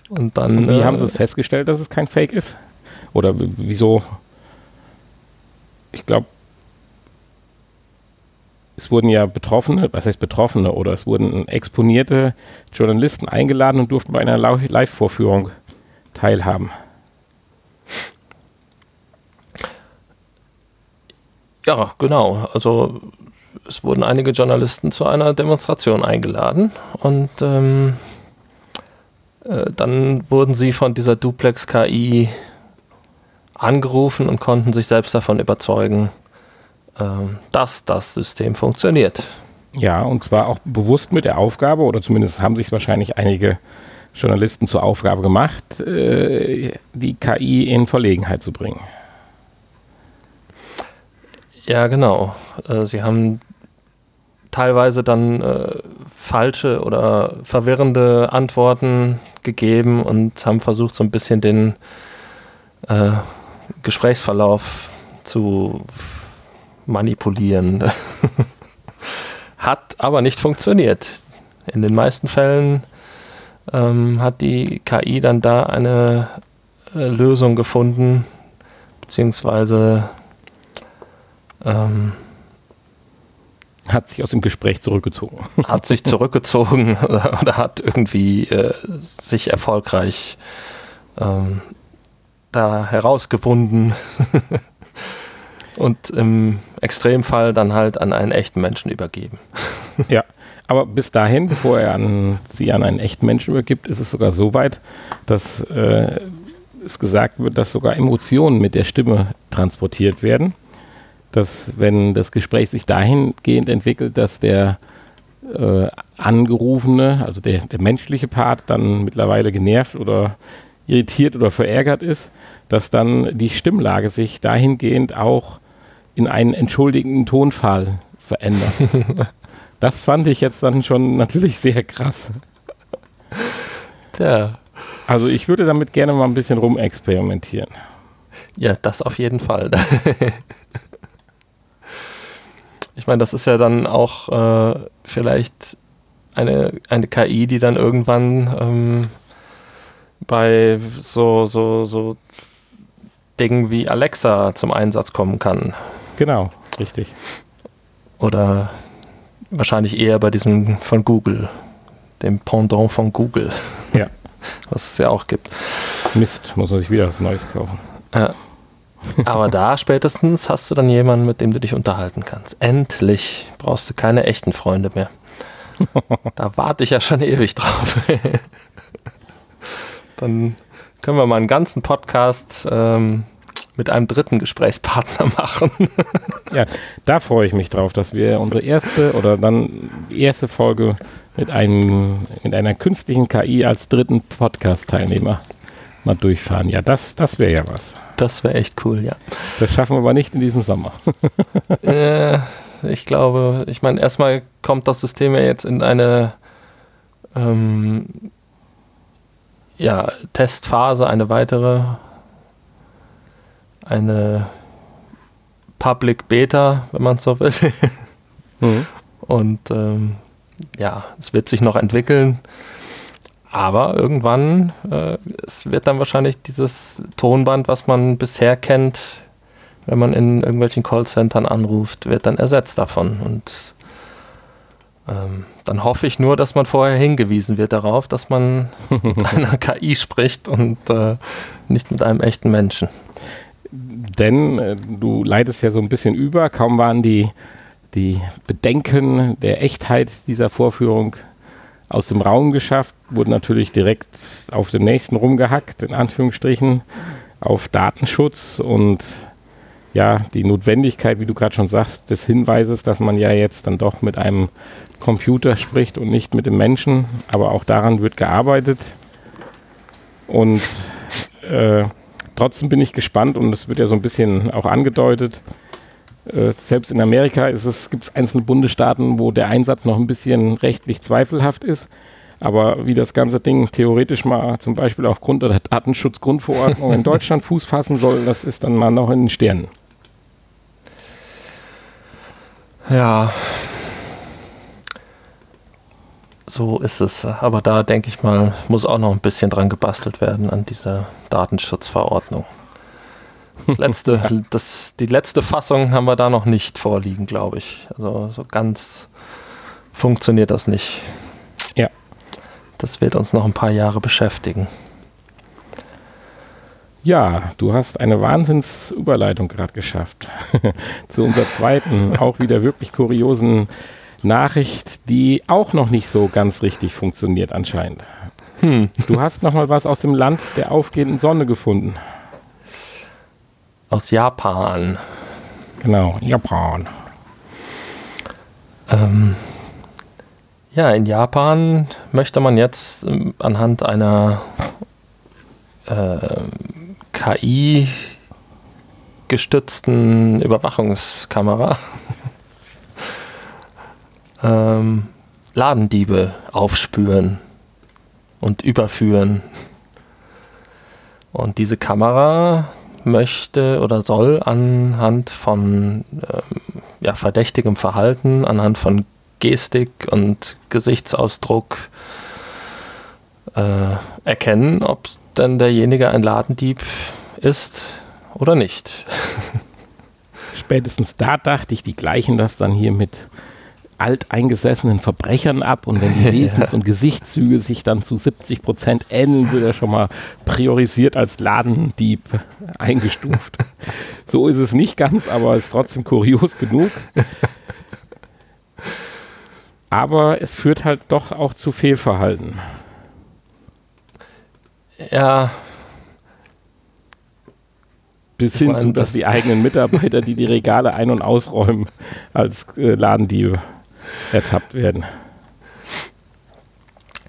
Und dann. Und wie äh, haben sie es festgestellt, dass es kein Fake ist? Oder wieso? Ich glaube, es wurden ja Betroffene, was heißt Betroffene, oder es wurden exponierte Journalisten eingeladen und durften bei einer Live-Vorführung teilhaben. Ja, genau. Also es wurden einige Journalisten zu einer Demonstration eingeladen und ähm, äh, dann wurden sie von dieser Duplex-KI angerufen und konnten sich selbst davon überzeugen, dass das System funktioniert. Ja, und zwar auch bewusst mit der Aufgabe, oder zumindest haben sich wahrscheinlich einige Journalisten zur Aufgabe gemacht, äh, die KI in Verlegenheit zu bringen. Ja, genau. Äh, sie haben teilweise dann äh, falsche oder verwirrende Antworten gegeben und haben versucht, so ein bisschen den Gesprächsverlauf zu manipulieren. hat aber nicht funktioniert. In den meisten Fällen ähm, hat die KI dann da eine äh, Lösung gefunden, beziehungsweise ähm, hat sich aus dem Gespräch zurückgezogen. Hat sich zurückgezogen oder, oder hat irgendwie äh, sich erfolgreich ähm, da herausgewunden und im Extremfall dann halt an einen echten Menschen übergeben. Ja, aber bis dahin, bevor er an, sie an einen echten Menschen übergibt, ist es sogar so weit, dass äh, es gesagt wird, dass sogar Emotionen mit der Stimme transportiert werden dass wenn das Gespräch sich dahingehend entwickelt, dass der äh, Angerufene, also der, der menschliche Part, dann mittlerweile genervt oder irritiert oder verärgert ist, dass dann die Stimmlage sich dahingehend auch in einen entschuldigenden Tonfall verändert. das fand ich jetzt dann schon natürlich sehr krass. Tja. Also ich würde damit gerne mal ein bisschen rumexperimentieren. Ja, das auf jeden Fall. Ich meine, das ist ja dann auch äh, vielleicht eine, eine KI, die dann irgendwann ähm, bei so, so, so Dingen wie Alexa zum Einsatz kommen kann. Genau, richtig. Oder wahrscheinlich eher bei diesem von Google, dem Pendant von Google. Ja. Was es ja auch gibt. Mist, muss man sich wieder was Neues kaufen. Ja. Aber da spätestens hast du dann jemanden, mit dem du dich unterhalten kannst. Endlich brauchst du keine echten Freunde mehr. Da warte ich ja schon ewig drauf. Dann können wir mal einen ganzen Podcast ähm, mit einem dritten Gesprächspartner machen. Ja, da freue ich mich drauf, dass wir unsere erste oder dann erste Folge mit, einem, mit einer künstlichen KI als dritten Podcast-Teilnehmer mal durchfahren. Ja, das, das wäre ja was. Das wäre echt cool, ja. Das schaffen wir aber nicht in diesem Sommer. äh, ich glaube, ich meine, erstmal kommt das System ja jetzt in eine ähm, ja, Testphase, eine weitere, eine Public Beta, wenn man es so will. mhm. Und ähm, ja, es wird sich noch entwickeln. Aber irgendwann, äh, es wird dann wahrscheinlich dieses Tonband, was man bisher kennt, wenn man in irgendwelchen Callcentern anruft, wird dann ersetzt davon. Und ähm, dann hoffe ich nur, dass man vorher hingewiesen wird darauf, dass man mit einer KI spricht und äh, nicht mit einem echten Menschen. Denn äh, du leitest ja so ein bisschen über, kaum waren die, die Bedenken der Echtheit dieser Vorführung aus dem Raum geschafft, wurde natürlich direkt auf den nächsten rumgehackt, in Anführungsstrichen, auf Datenschutz und ja, die Notwendigkeit, wie du gerade schon sagst, des Hinweises, dass man ja jetzt dann doch mit einem Computer spricht und nicht mit dem Menschen. Aber auch daran wird gearbeitet. Und äh, trotzdem bin ich gespannt und es wird ja so ein bisschen auch angedeutet. Äh, selbst in Amerika gibt es einzelne Bundesstaaten, wo der Einsatz noch ein bisschen rechtlich zweifelhaft ist. Aber wie das ganze Ding theoretisch mal zum Beispiel aufgrund der Datenschutzgrundverordnung in Deutschland Fuß fassen soll, das ist dann mal noch in den Sternen. Ja, so ist es. Aber da denke ich mal, muss auch noch ein bisschen dran gebastelt werden an dieser Datenschutzverordnung. Das letzte, das, die letzte Fassung haben wir da noch nicht vorliegen, glaube ich. Also so ganz funktioniert das nicht. Ja. Das wird uns noch ein paar Jahre beschäftigen. Ja, du hast eine Wahnsinnsüberleitung gerade geschafft zu unserer zweiten, auch wieder wirklich kuriosen Nachricht, die auch noch nicht so ganz richtig funktioniert anscheinend. Hm. Du hast noch mal was aus dem Land der aufgehenden Sonne gefunden. Aus Japan. Genau, Japan. Ähm, ja, in Japan möchte man jetzt ähm, anhand einer äh, KI gestützten Überwachungskamera ähm, Ladendiebe aufspüren und überführen. Und diese Kamera möchte oder soll anhand von ähm, ja, verdächtigem Verhalten, anhand von Gestik und Gesichtsausdruck äh, erkennen, ob denn derjenige ein Ladendieb ist oder nicht. Spätestens da dachte ich, die gleichen das dann hier mit alteingesessenen Verbrechern ab und wenn die Wesens- und Gesichtszüge sich dann zu 70 Prozent ähneln, wird er schon mal priorisiert als Ladendieb eingestuft. So ist es nicht ganz, aber ist trotzdem kurios genug. Aber es führt halt doch auch zu Fehlverhalten. Ja. Bis hin zu, dass das die eigenen Mitarbeiter, die die Regale ein- und ausräumen, als äh, Ladendiebe ertappt werden.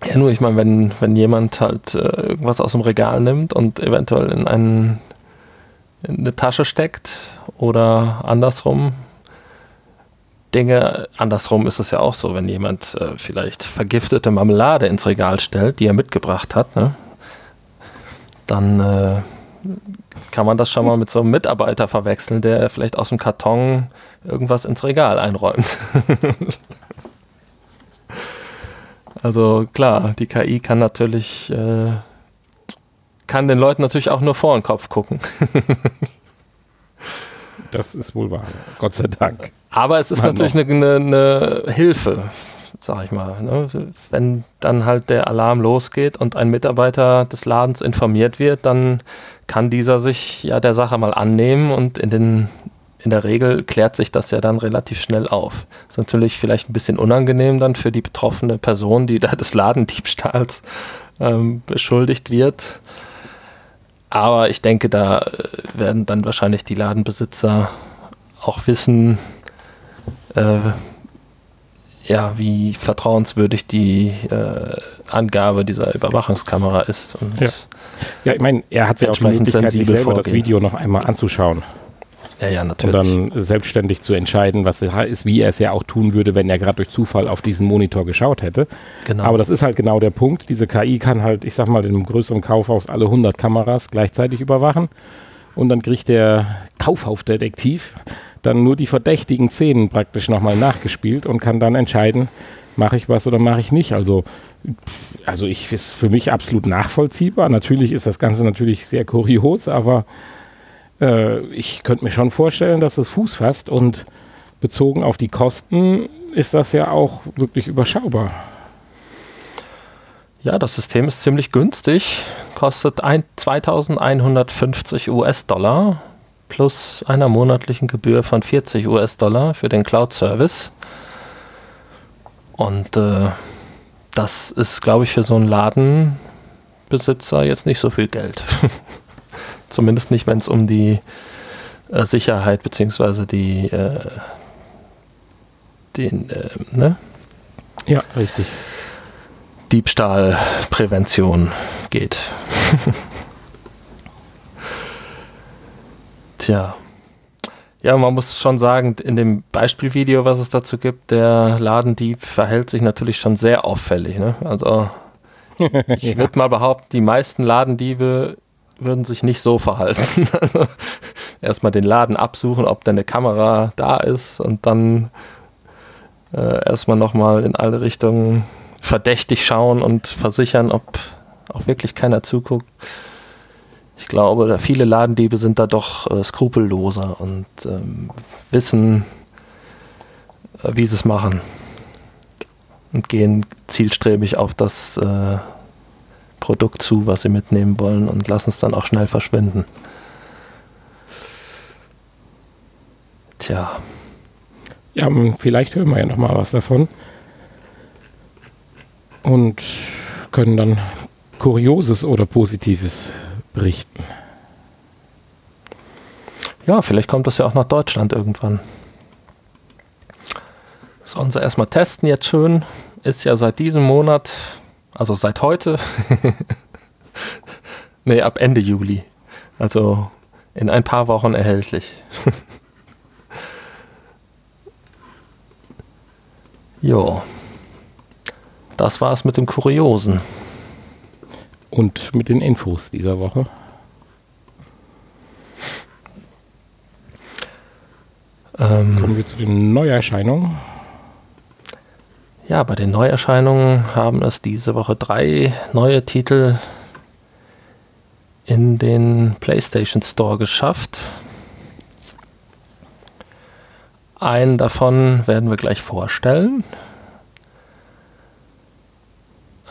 Ja, nur ich meine, wenn, wenn jemand halt äh, irgendwas aus dem Regal nimmt und eventuell in, einen, in eine Tasche steckt oder andersrum, Dinge, andersrum ist es ja auch so, wenn jemand äh, vielleicht vergiftete Marmelade ins Regal stellt, die er mitgebracht hat, ne, dann äh, kann man das schon mal mit so einem Mitarbeiter verwechseln, der vielleicht aus dem Karton irgendwas ins Regal einräumt. also klar, die KI kann natürlich, äh, kann den Leuten natürlich auch nur vor den Kopf gucken. das ist wohl wahr, Gott sei Dank. Aber es ist natürlich eine, eine, eine Hilfe sag ich mal. Ne? Wenn dann halt der Alarm losgeht und ein Mitarbeiter des Ladens informiert wird, dann kann dieser sich ja der Sache mal annehmen und in den in der Regel klärt sich das ja dann relativ schnell auf. Ist natürlich vielleicht ein bisschen unangenehm dann für die betroffene Person, die da des Ladendiebstahls ähm, beschuldigt wird. Aber ich denke, da äh, werden dann wahrscheinlich die Ladenbesitzer auch wissen, äh, ja, wie vertrauenswürdig die äh, Angabe dieser Überwachungskamera ist. Ja. ja, ich meine, er hat ja auch die Möglichkeit, sich selber vorgehen. das Video noch einmal anzuschauen. Ja, ja, natürlich. Und dann selbstständig zu entscheiden, was es ist, wie er es ja auch tun würde, wenn er gerade durch Zufall auf diesen Monitor geschaut hätte. Genau. Aber das ist halt genau der Punkt. Diese KI kann halt, ich sag mal, in einem größeren Kaufhaus alle 100 Kameras gleichzeitig überwachen. Und dann kriegt der Kaufhausdetektiv dann nur die verdächtigen Szenen praktisch nochmal nachgespielt und kann dann entscheiden, mache ich was oder mache ich nicht. Also, also ich ist für mich absolut nachvollziehbar. Natürlich ist das Ganze natürlich sehr kurios, aber äh, ich könnte mir schon vorstellen, dass es Fuß fasst und bezogen auf die Kosten ist das ja auch wirklich überschaubar. Ja, das System ist ziemlich günstig, kostet 2150 US-Dollar plus einer monatlichen Gebühr von 40 US-Dollar für den Cloud-Service. Und äh, das ist, glaube ich, für so einen Ladenbesitzer jetzt nicht so viel Geld. Zumindest nicht, wenn es um die äh, Sicherheit bzw. die, äh, den, äh, ne? Ja, richtig. Diebstahlprävention geht. Tja. Ja, man muss schon sagen, in dem Beispielvideo, was es dazu gibt, der Ladendieb verhält sich natürlich schon sehr auffällig. Ne? Also ich würde mal behaupten, die meisten Ladendiebe würden sich nicht so verhalten. Also, erstmal den Laden absuchen, ob da eine Kamera da ist und dann äh, erstmal nochmal in alle Richtungen verdächtig schauen und versichern, ob auch wirklich keiner zuguckt. Ich glaube, viele Ladendiebe sind da doch äh, skrupelloser und ähm, wissen, äh, wie sie es machen und gehen zielstrebig auf das äh, Produkt zu, was sie mitnehmen wollen und lassen es dann auch schnell verschwinden. Tja. Ja, vielleicht hören wir ja noch mal was davon und können dann Kurioses oder Positives berichten. Ja, vielleicht kommt das ja auch nach Deutschland irgendwann. Sollen sie erstmal testen jetzt schön. Ist ja seit diesem Monat also seit heute. nee, ab Ende Juli. Also in ein paar Wochen erhältlich. jo. Das war's mit dem Kuriosen. Und mit den Infos dieser Woche. Ähm, Kommen wir zu den Neuerscheinungen. Ja, bei den Neuerscheinungen haben es diese Woche drei neue Titel in den PlayStation Store geschafft. Einen davon werden wir gleich vorstellen.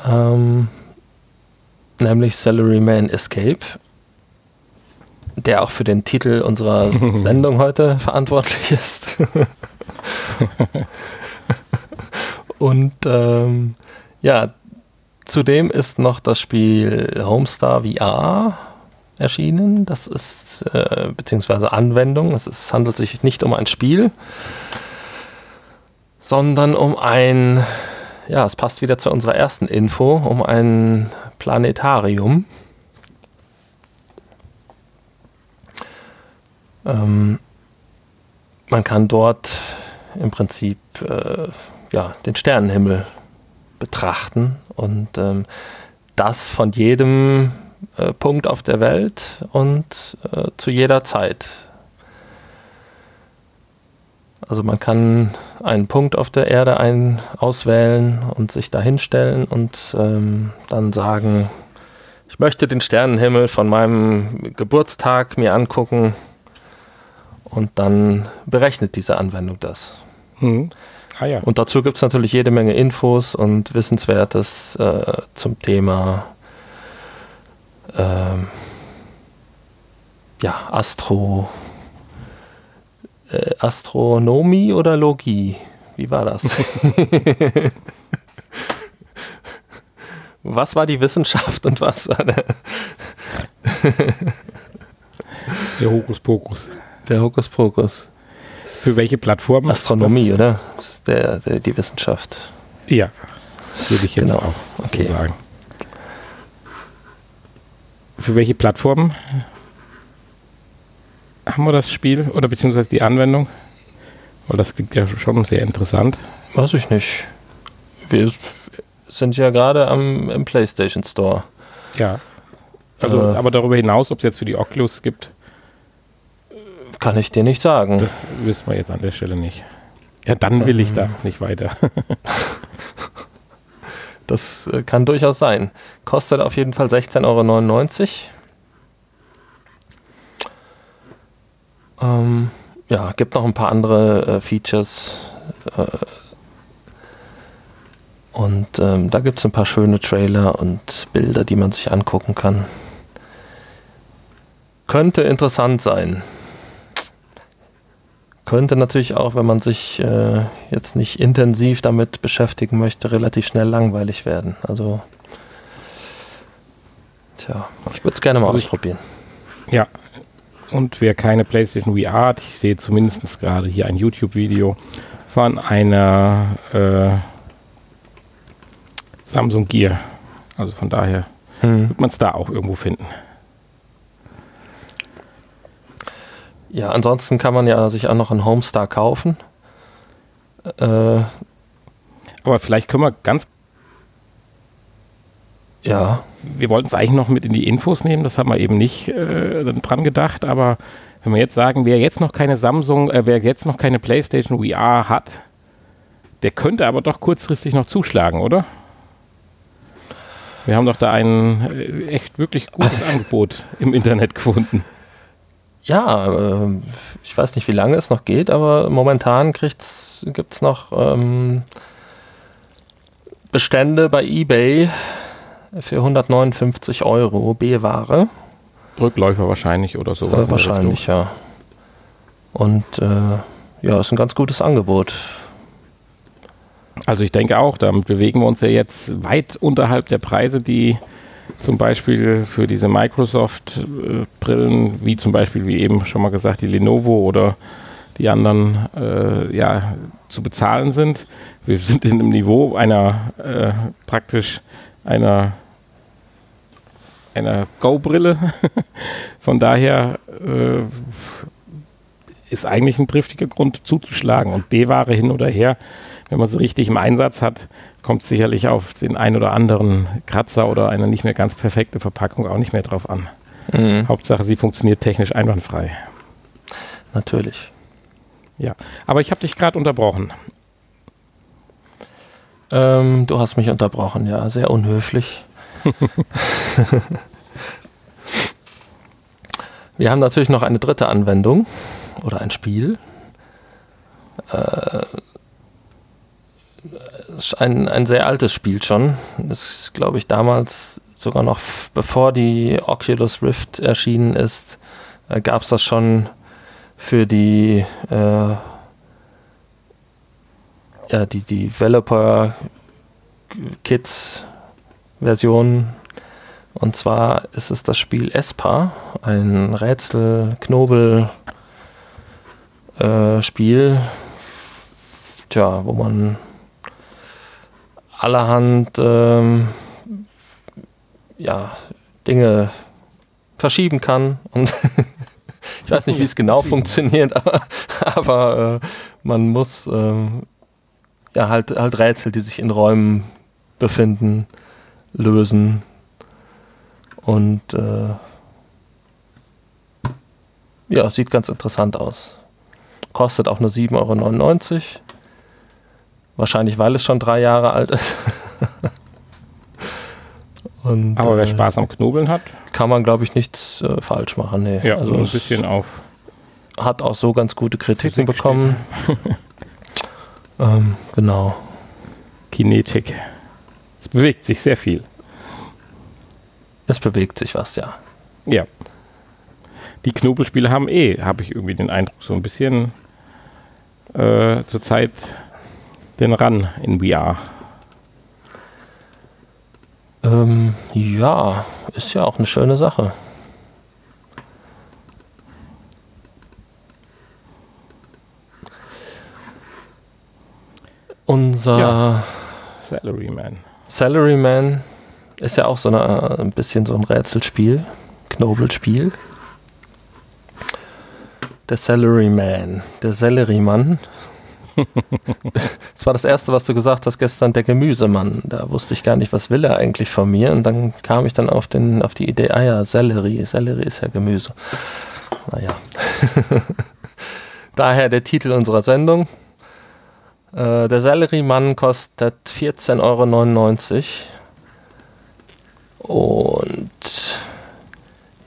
Ähm, nämlich Salaryman Escape, der auch für den Titel unserer Sendung heute verantwortlich ist. Und ähm, ja, zudem ist noch das Spiel Homestar VR erschienen. Das ist, äh, beziehungsweise Anwendung. Es ist, handelt sich nicht um ein Spiel, sondern um ein, ja, es passt wieder zu unserer ersten Info, um ein Planetarium. Ähm, man kann dort im Prinzip äh, ja, den Sternenhimmel betrachten und ähm, das von jedem äh, Punkt auf der Welt und äh, zu jeder Zeit. Also man kann einen Punkt auf der Erde ein auswählen und sich da hinstellen und ähm, dann sagen, ich möchte den Sternenhimmel von meinem Geburtstag mir angucken und dann berechnet diese Anwendung das. Mhm. Ah, ja. Und dazu gibt es natürlich jede Menge Infos und Wissenswertes äh, zum Thema ähm, ja, Astro, äh, Astronomie oder Logie? Wie war das? was war die Wissenschaft und was war der? der Hokuspokus. Der Hokuspokus. Für welche Plattform? Astronomie, oder? Das ist der, der, die Wissenschaft. Ja, würde ich jetzt genau. auch okay. so sagen. Für welche Plattform haben wir das Spiel oder beziehungsweise die Anwendung? Weil das klingt ja schon sehr interessant. Weiß ich nicht. Wir sind ja gerade am im PlayStation Store. Ja. Also, äh, aber darüber hinaus, ob es jetzt für die Oculus gibt, Kann ich dir nicht sagen. Das wissen wir jetzt an der Stelle nicht. Ja, dann will ich da nicht weiter. das äh, kann durchaus sein. Kostet auf jeden Fall 16,99 Euro. Ähm, ja, gibt noch ein paar andere äh, Features. Äh, und ähm, da gibt es ein paar schöne Trailer und Bilder, die man sich angucken kann. Könnte interessant sein. Könnte natürlich auch, wenn man sich äh, jetzt nicht intensiv damit beschäftigen möchte, relativ schnell langweilig werden. Also, tja, ich würde es gerne mal also ausprobieren. ja, und wer keine PlayStation VR hat, ich sehe zumindest gerade hier ein YouTube-Video von einer äh, Samsung Gear. Also von daher hm. wird man es da auch irgendwo finden. Ja, ansonsten kann man ja sich auch noch einen Homestar kaufen. Äh, Aber vielleicht können wir ganz. Ja. Wir wollten es eigentlich noch mit in die Infos nehmen, das haben wir eben nicht äh, dran gedacht, aber wenn wir jetzt sagen, wer jetzt noch keine Samsung, äh, wer jetzt noch keine PlayStation VR hat, der könnte aber doch kurzfristig noch zuschlagen, oder? Wir haben doch da ein äh, echt wirklich gutes Angebot im Internet gefunden. Ja, äh, ich weiß nicht, wie lange es noch geht, aber momentan gibt es noch ähm, Bestände bei eBay für 159 Euro B-Ware. Rückläufer wahrscheinlich oder sowas. Äh, wahrscheinlich, ja. Und äh, ja, ist ein ganz gutes Angebot. Also ich denke auch, damit bewegen wir uns ja jetzt weit unterhalb der Preise, die zum Beispiel für diese Microsoft-Brillen, wie zum Beispiel, wie eben schon mal gesagt, die Lenovo oder die anderen, äh, ja, zu bezahlen sind. Wir sind in einem Niveau einer äh, praktisch einer einer Go-Brille. Von daher äh, ist eigentlich ein triftiger Grund zuzuschlagen. Und B-Ware hin oder her wenn man sie richtig im Einsatz hat, kommt es sicherlich auf den ein oder anderen Kratzer oder eine nicht mehr ganz perfekte Verpackung auch nicht mehr drauf an. Mhm. Hauptsache, sie funktioniert technisch einwandfrei. Natürlich. Ja, aber ich habe dich gerade unterbrochen. Ähm, du hast mich unterbrochen, ja, sehr unhöflich. Wir haben natürlich noch eine dritte Anwendung oder ein Spiel. Äh, ein, ein sehr altes Spiel schon. Das ist, glaube ich, damals sogar noch bevor die Oculus Rift erschienen ist, äh, gab es das schon für die, äh, ja, die Developer Kit Version. Und zwar ist es das Spiel Espa, ein Rätsel-Knobel-Spiel, äh, wo man allerhand ähm, ja, Dinge verschieben kann. Und ich weiß nicht, wie es genau funktioniert, aber, aber äh, man muss äh, ja halt, halt Rätsel, die sich in Räumen befinden, lösen. Und äh, ja, sieht ganz interessant aus. Kostet auch nur 7,99 Euro. Wahrscheinlich, weil es schon drei Jahre alt ist. Und, Aber wer äh, Spaß am Knobeln hat, kann man, glaube ich, nichts äh, falsch machen. Nee. Ja, also ein bisschen auf. Hat auch so ganz gute Kritiken Physik bekommen. ähm, genau. Kinetik. Es bewegt sich sehr viel. Es bewegt sich was, ja. Ja. Die Knobelspiele haben eh, habe ich irgendwie den Eindruck, so ein bisschen äh, zur Zeit denn ran in VR? Ähm, ja, ist ja auch eine schöne Sache. Unser ja. Salaryman. Salaryman ist ja auch so eine, ein bisschen so ein Rätselspiel, Knobelspiel. Der Salaryman, der Selleriemann das war das Erste, was du gesagt hast gestern, der Gemüsemann. Da wusste ich gar nicht, was will er eigentlich von mir. Und dann kam ich dann auf, den, auf die Idee, ah ja, Sellerie. Sellerie ist ja Gemüse. Naja. Daher der Titel unserer Sendung. Äh, der Selleriemann kostet 14,99 Euro. Und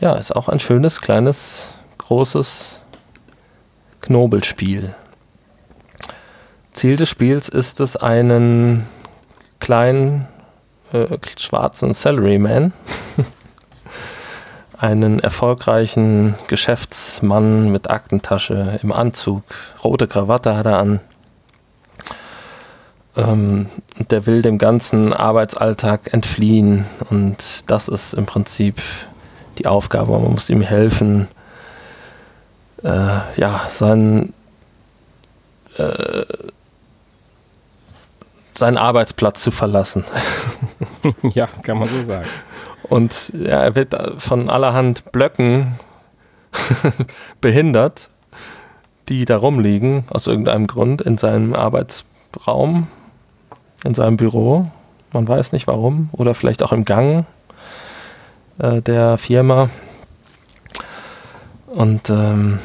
ja, ist auch ein schönes, kleines, großes Knobelspiel. Ziel des Spiels ist es, einen kleinen äh, schwarzen Salaryman, einen erfolgreichen Geschäftsmann mit Aktentasche im Anzug, rote Krawatte hat er an. Ähm, der will dem ganzen Arbeitsalltag entfliehen und das ist im Prinzip die Aufgabe. Man muss ihm helfen, äh, ja, seinen äh, seinen Arbeitsplatz zu verlassen. ja, kann man so sagen. Und ja, er wird von allerhand Blöcken behindert, die da rumliegen, aus irgendeinem Grund, in seinem Arbeitsraum, in seinem Büro. Man weiß nicht warum. Oder vielleicht auch im Gang äh, der Firma. Und ähm,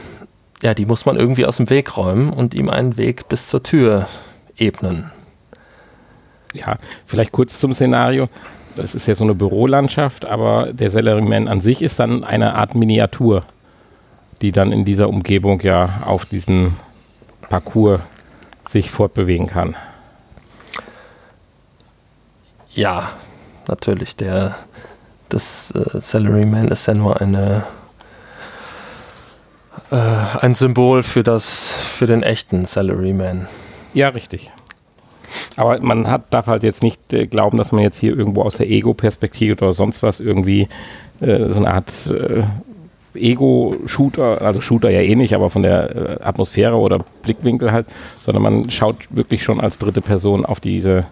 ja, die muss man irgendwie aus dem Weg räumen und ihm einen Weg bis zur Tür ebnen ja, vielleicht kurz zum Szenario. Das ist ja so eine Bürolandschaft, aber der Salaryman an sich ist dann eine Art Miniatur, die dann in dieser Umgebung ja auf diesen Parcours sich fortbewegen kann. Ja, natürlich. Der, das äh, Salaryman ist ja nur eine, äh, ein Symbol für, das, für den echten Salaryman. Ja, richtig. Aber man hat, darf halt jetzt nicht äh, glauben, dass man jetzt hier irgendwo aus der Ego-Perspektive oder sonst was irgendwie äh, so eine Art äh, Ego-Shooter, also Shooter ja eh nicht, aber von der äh, Atmosphäre oder Blickwinkel halt, sondern man schaut wirklich schon als dritte Person auf diese,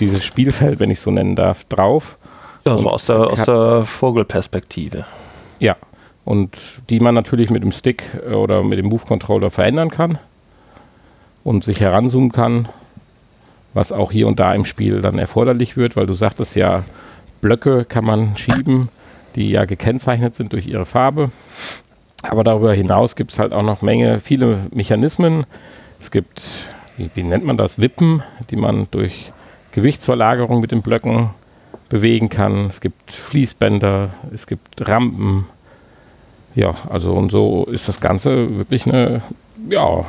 dieses Spielfeld, wenn ich so nennen darf, drauf. Ja, so aus der, aus der Vogelperspektive. Ja, und die man natürlich mit dem Stick äh, oder mit dem Move-Controller verändern kann und sich heranzoomen kann was auch hier und da im Spiel dann erforderlich wird, weil du sagtest ja, Blöcke kann man schieben, die ja gekennzeichnet sind durch ihre Farbe. Aber darüber hinaus gibt es halt auch noch Menge, viele Mechanismen. Es gibt, wie, wie, nennt man das, Wippen, die man durch Gewichtsverlagerung mit den Blöcken bewegen kann. Es gibt Fließbänder, es gibt Rampen. Ja, also und so ist das Ganze wirklich eine, ja,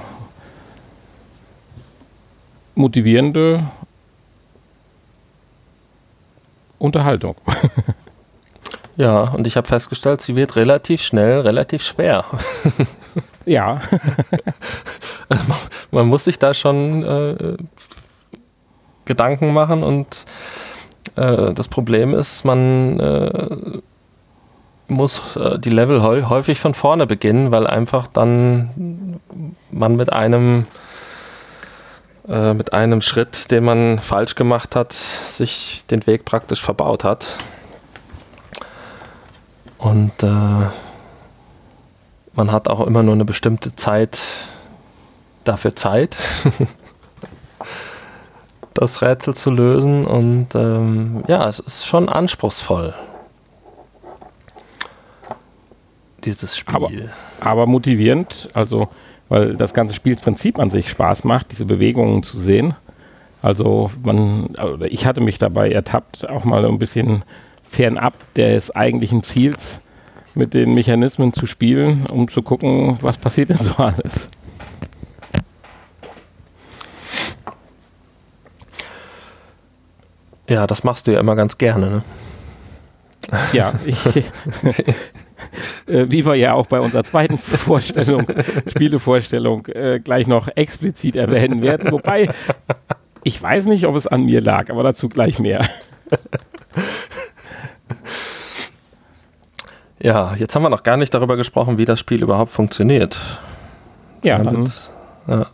motivierende Unterhaltung. ja, und ich habe festgestellt, sie wird relativ schnell, relativ schwer. ja. Also man, man, muss sich da schon äh, Gedanken machen und äh, das Problem ist, man äh, muss äh, die Level häufig von vorne beginnen, weil einfach dann man mit einem äh, mit einem Schritt, den man falsch gemacht hat, sich den Weg praktisch verbaut hat. Und äh, man hat auch immer nur eine bestimmte Zeit dafür Zeit, das Rätsel zu lösen. Und ähm, ja, es ist schon anspruchsvoll, dieses Spiel. Aber, aber motivierend. Also weil das ganze Spielprinzip an sich Spaß macht, diese Bewegungen zu sehen. Also man, ich hatte mich dabei ertappt, auch mal ein bisschen fernab des eigentlichen Ziels mit den Mechanismen zu spielen, um zu gucken, was passiert denn so alles. Ja, das machst du ja immer ganz gerne, ne? Ja, ich, äh, wie wir ja auch bei unserer zweiten Vorstellung, Spielevorstellung, äh, gleich noch explizit erwähnen werden. Wobei, ich weiß nicht, ob es an mir lag, aber dazu gleich mehr. Ja, jetzt haben wir noch gar nicht darüber gesprochen, wie das Spiel überhaupt funktioniert. Ja, dann ja.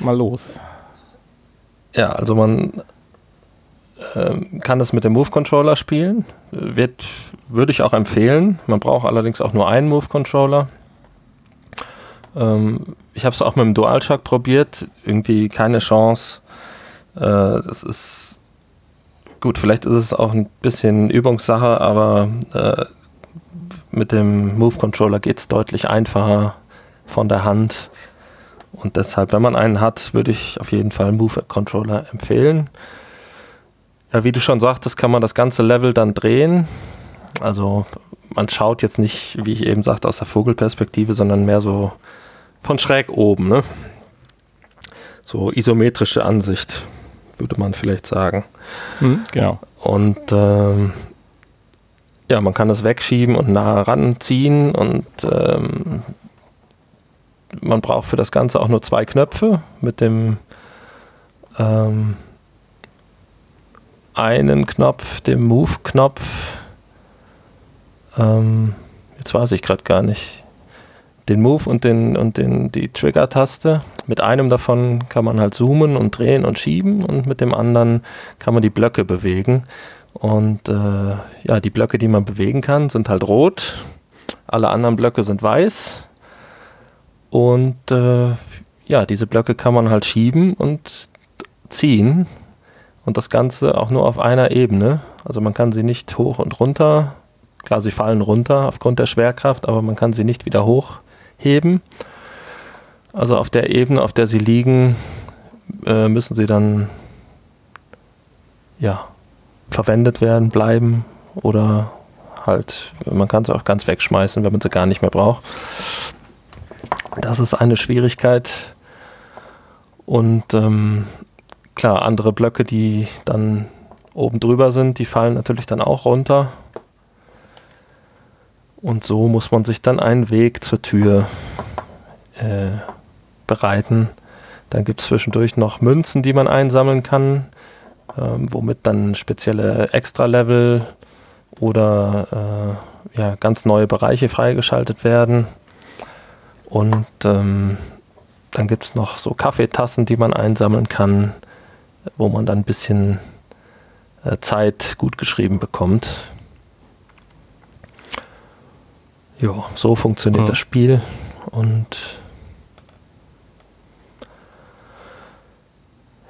mal los. Ja, also man kann das mit dem Move-Controller spielen. Wird, würde ich auch empfehlen. Man braucht allerdings auch nur einen Move-Controller. Ähm, ich habe es auch mit dem DualShock probiert. Irgendwie keine Chance. Äh, das ist gut, vielleicht ist es auch ein bisschen Übungssache, aber äh, mit dem Move Controller geht es deutlich einfacher von der Hand. Und deshalb, wenn man einen hat, würde ich auf jeden Fall Move Controller empfehlen. Ja, wie du schon sagtest, kann man das ganze Level dann drehen. Also man schaut jetzt nicht, wie ich eben sagte, aus der Vogelperspektive, sondern mehr so von schräg oben. Ne? So isometrische Ansicht, würde man vielleicht sagen. Mhm, genau. Und ähm, ja, man kann das wegschieben und nah ranziehen und ähm, man braucht für das Ganze auch nur zwei Knöpfe mit dem ähm, einen Knopf, dem Move-Knopf. Ähm, jetzt weiß ich gerade gar nicht. Den Move und, den, und den, die Trigger-Taste. Mit einem davon kann man halt zoomen und drehen und schieben und mit dem anderen kann man die Blöcke bewegen. Und äh, ja, die Blöcke, die man bewegen kann, sind halt rot. Alle anderen Blöcke sind weiß. Und äh, ja, diese Blöcke kann man halt schieben und ziehen. Und das Ganze auch nur auf einer Ebene. Also man kann sie nicht hoch und runter. Klar, sie fallen runter aufgrund der Schwerkraft, aber man kann sie nicht wieder hochheben. Also auf der Ebene, auf der sie liegen, äh, müssen sie dann ja verwendet werden, bleiben oder halt, man kann sie auch ganz wegschmeißen, wenn man sie gar nicht mehr braucht. Das ist eine Schwierigkeit. Und ähm, klar, andere Blöcke, die dann oben drüber sind, die fallen natürlich dann auch runter. Und so muss man sich dann einen Weg zur Tür äh, bereiten. Dann gibt es zwischendurch noch Münzen, die man einsammeln kann, ähm, womit dann spezielle Extra-Level oder äh, ja, ganz neue Bereiche freigeschaltet werden. Und ähm, dann gibt es noch so Kaffeetassen, die man einsammeln kann, wo man dann ein bisschen äh, Zeit gut geschrieben bekommt. Ja, so funktioniert mhm. das Spiel und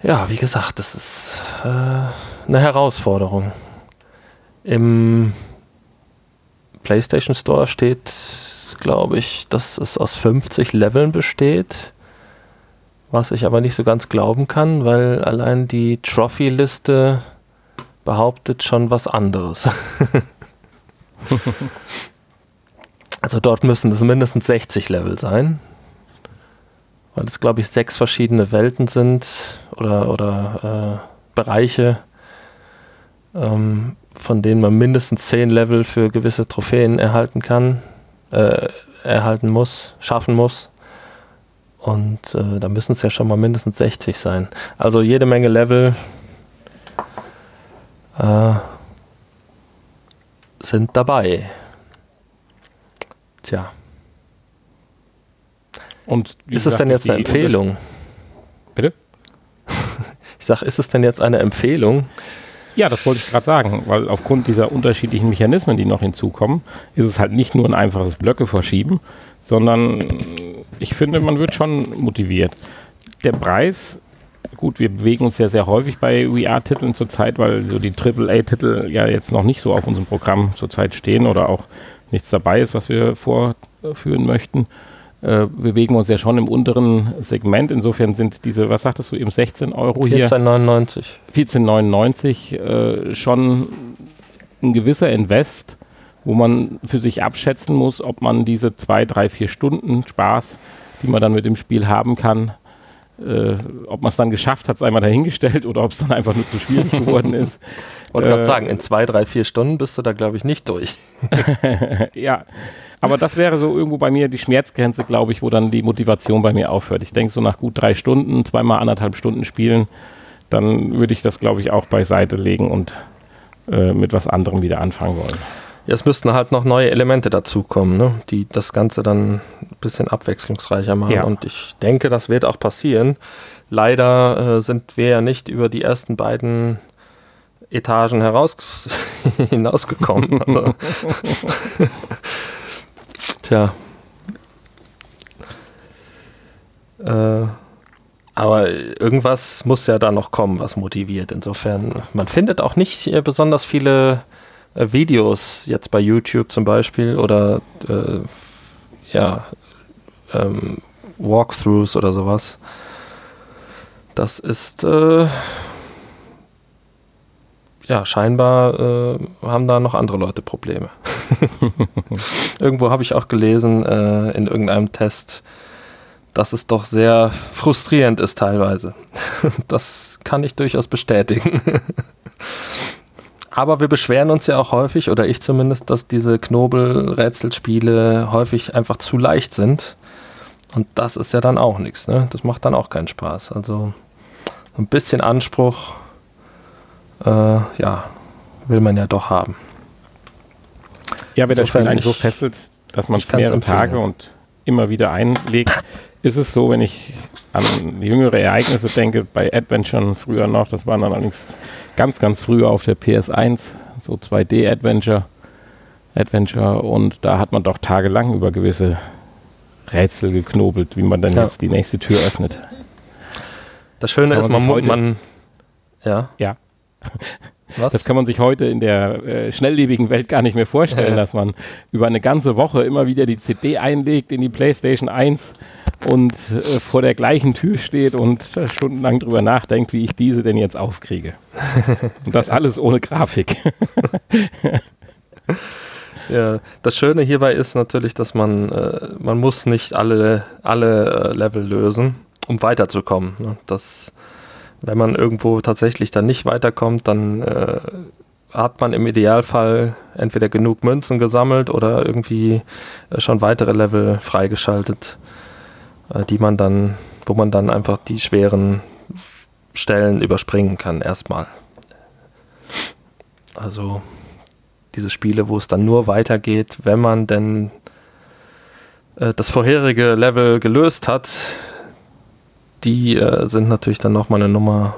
ja, wie gesagt, das ist äh, eine Herausforderung. Im PlayStation Store steht glaube ich, dass es aus 50 Leveln besteht. Was ich aber nicht so ganz glauben kann, weil allein die Trophy-Liste behauptet schon was anderes. also dort müssen es mindestens 60 Level sein. Weil es, glaube ich, sechs verschiedene Welten sind oder, oder äh, Bereiche, ähm, von denen man mindestens 10 Level für gewisse Trophäen erhalten kann äh, erhalten muss, schaffen muss. Und äh, da müssen es ja schon mal mindestens 60 sein. Also jede Menge Level äh, sind dabei. Tja. Und ist es denn jetzt eine Empfehlung? Bitte? ich sage, ist es denn jetzt eine Empfehlung? Ja, das wollte ich gerade sagen, weil aufgrund dieser unterschiedlichen Mechanismen, die noch hinzukommen, ist es halt nicht nur ein einfaches Blöcke verschieben, sondern ich finde, man wird schon motiviert. Der Preis, gut, wir bewegen uns ja sehr häufig bei VR-Titeln zurzeit, weil so die AAA-Titel ja jetzt noch nicht so auf unserem Programm zurzeit stehen oder auch nichts dabei ist, was wir vorführen möchten äh, bewegen uns ja schon im unteren Segment. Insofern sind diese, was sagtest du eben, 16 Euro 14,99. hier? 14,99. Äh, schon ein gewisser Invest, wo man für sich abschätzen muss, ob man diese zwei, drei, vier Stunden Spaß, die man dann mit dem Spiel haben kann, äh, ob man es dann geschafft hat, es einmal dahingestellt oder ob es dann einfach nur zu schwierig geworden ist. Wollte äh, gerade sagen, in zwei, drei, vier Stunden bist du da, glaube ich, nicht durch. ja, aber das wäre so irgendwo bei mir die Schmerzgrenze, glaube ich, wo dann die Motivation bei mir aufhört. Ich denke, so nach gut drei Stunden, zweimal anderthalb Stunden spielen, dann würde ich das, glaube ich, auch beiseite legen und äh, mit was anderem wieder anfangen wollen. Es müssten halt noch neue Elemente dazukommen, ne? die das Ganze dann ein bisschen abwechslungsreicher machen. Ja. Und ich denke, das wird auch passieren. Leider äh, sind wir ja nicht über die ersten beiden Etagen heraus hinausgekommen. Also Tja. Äh, aber irgendwas muss ja da noch kommen, was motiviert. Insofern, man findet auch nicht besonders viele äh, Videos jetzt bei YouTube zum Beispiel oder äh, ja, ähm, Walkthroughs oder sowas. Das ist äh, ja scheinbar äh, haben da noch andere Leute Probleme. Irgendwo habe ich auch gelesen äh, in irgendeinem Test, dass es doch sehr frustrierend ist teilweise. das kann ich durchaus bestätigen. Aber wir beschweren uns ja auch häufig, oder ich zumindest, dass diese Knobel-Rätselspiele häufig einfach zu leicht sind. Und das ist ja dann auch nichts, ne? Das macht dann auch keinen Spaß. Also ein bisschen Anspruch, äh, ja, will man ja doch haben. Ja, wenn das Spiel eigentlich so fesselt, dass man es mehrere Tage und immer wieder einlegt, ist es so, wenn ich an jüngere Ereignisse denke, bei Adventure früher noch, das waren dann allerdings ganz, ganz früher auf der PS1, so 2D-Adventure. Adventure und da hat man doch tagelang über gewisse Rätsel geknobelt, wie man dann ja. jetzt die nächste Tür öffnet. Das Schöne ist, man, man, man ja. Ja. Was? Das kann man sich heute in der äh, schnelllebigen Welt gar nicht mehr vorstellen, dass man über eine ganze Woche immer wieder die CD einlegt in die PlayStation 1 und äh, vor der gleichen Tür steht und stundenlang drüber nachdenkt, wie ich diese denn jetzt aufkriege. und das alles ohne Grafik. ja, das Schöne hierbei ist natürlich, dass man, äh, man muss nicht alle, alle äh, Level lösen, um weiterzukommen. Ne? Das wenn man irgendwo tatsächlich dann nicht weiterkommt, dann äh, hat man im Idealfall entweder genug Münzen gesammelt oder irgendwie äh, schon weitere Level freigeschaltet, die man dann, wo man dann einfach die schweren Stellen überspringen kann erstmal. Also diese Spiele, wo es dann nur weitergeht, wenn man denn äh, das vorherige Level gelöst hat, die äh, sind natürlich dann nochmal eine Nummer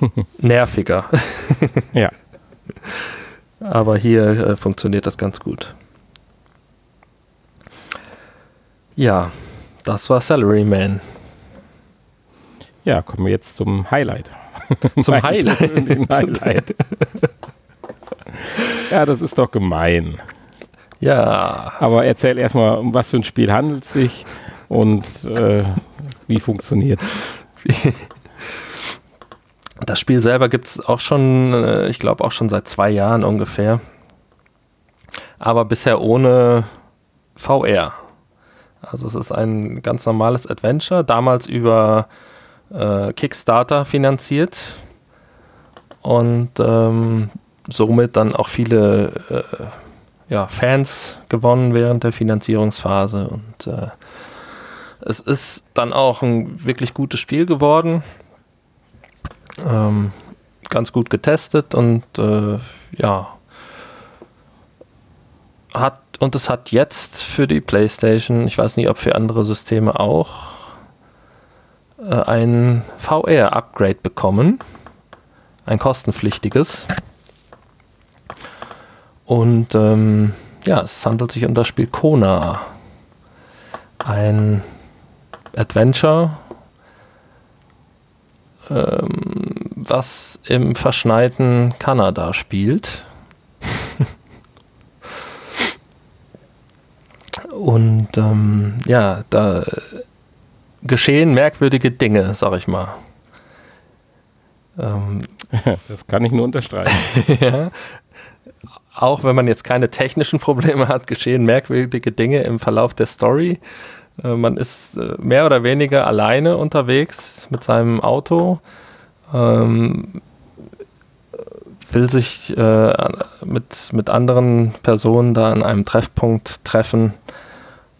nerviger. ja. Aber hier äh, funktioniert das ganz gut. Ja, das war Salaryman. Ja, kommen wir jetzt zum Highlight. Zum Highlight. Highlight. ja, das ist doch gemein. Ja. Aber erzähl erstmal, um was für ein Spiel handelt es sich und äh, wie funktioniert. Das Spiel selber gibt es auch schon, äh, ich glaube auch schon seit zwei Jahren ungefähr. Aber bisher ohne VR. Also es ist ein ganz normales Adventure, damals über äh, Kickstarter finanziert und ähm, somit dann auch viele äh, ja, Fans gewonnen während der Finanzierungsphase und äh, es ist dann auch ein wirklich gutes Spiel geworden. Ähm, ganz gut getestet und äh, ja. Hat, und es hat jetzt für die PlayStation, ich weiß nicht, ob für andere Systeme auch, äh, ein VR-Upgrade bekommen. Ein kostenpflichtiges. Und ähm, ja, es handelt sich um das Spiel Kona. Ein Adventure, ähm, was im verschneiten Kanada spielt. Und ähm, ja, da geschehen merkwürdige Dinge, sag ich mal. Ähm, das kann ich nur unterstreichen. ja. Auch wenn man jetzt keine technischen Probleme hat, geschehen merkwürdige Dinge im Verlauf der Story. Äh, man ist äh, mehr oder weniger alleine unterwegs mit seinem Auto, ähm, will sich äh, mit, mit anderen Personen da an einem Treffpunkt treffen.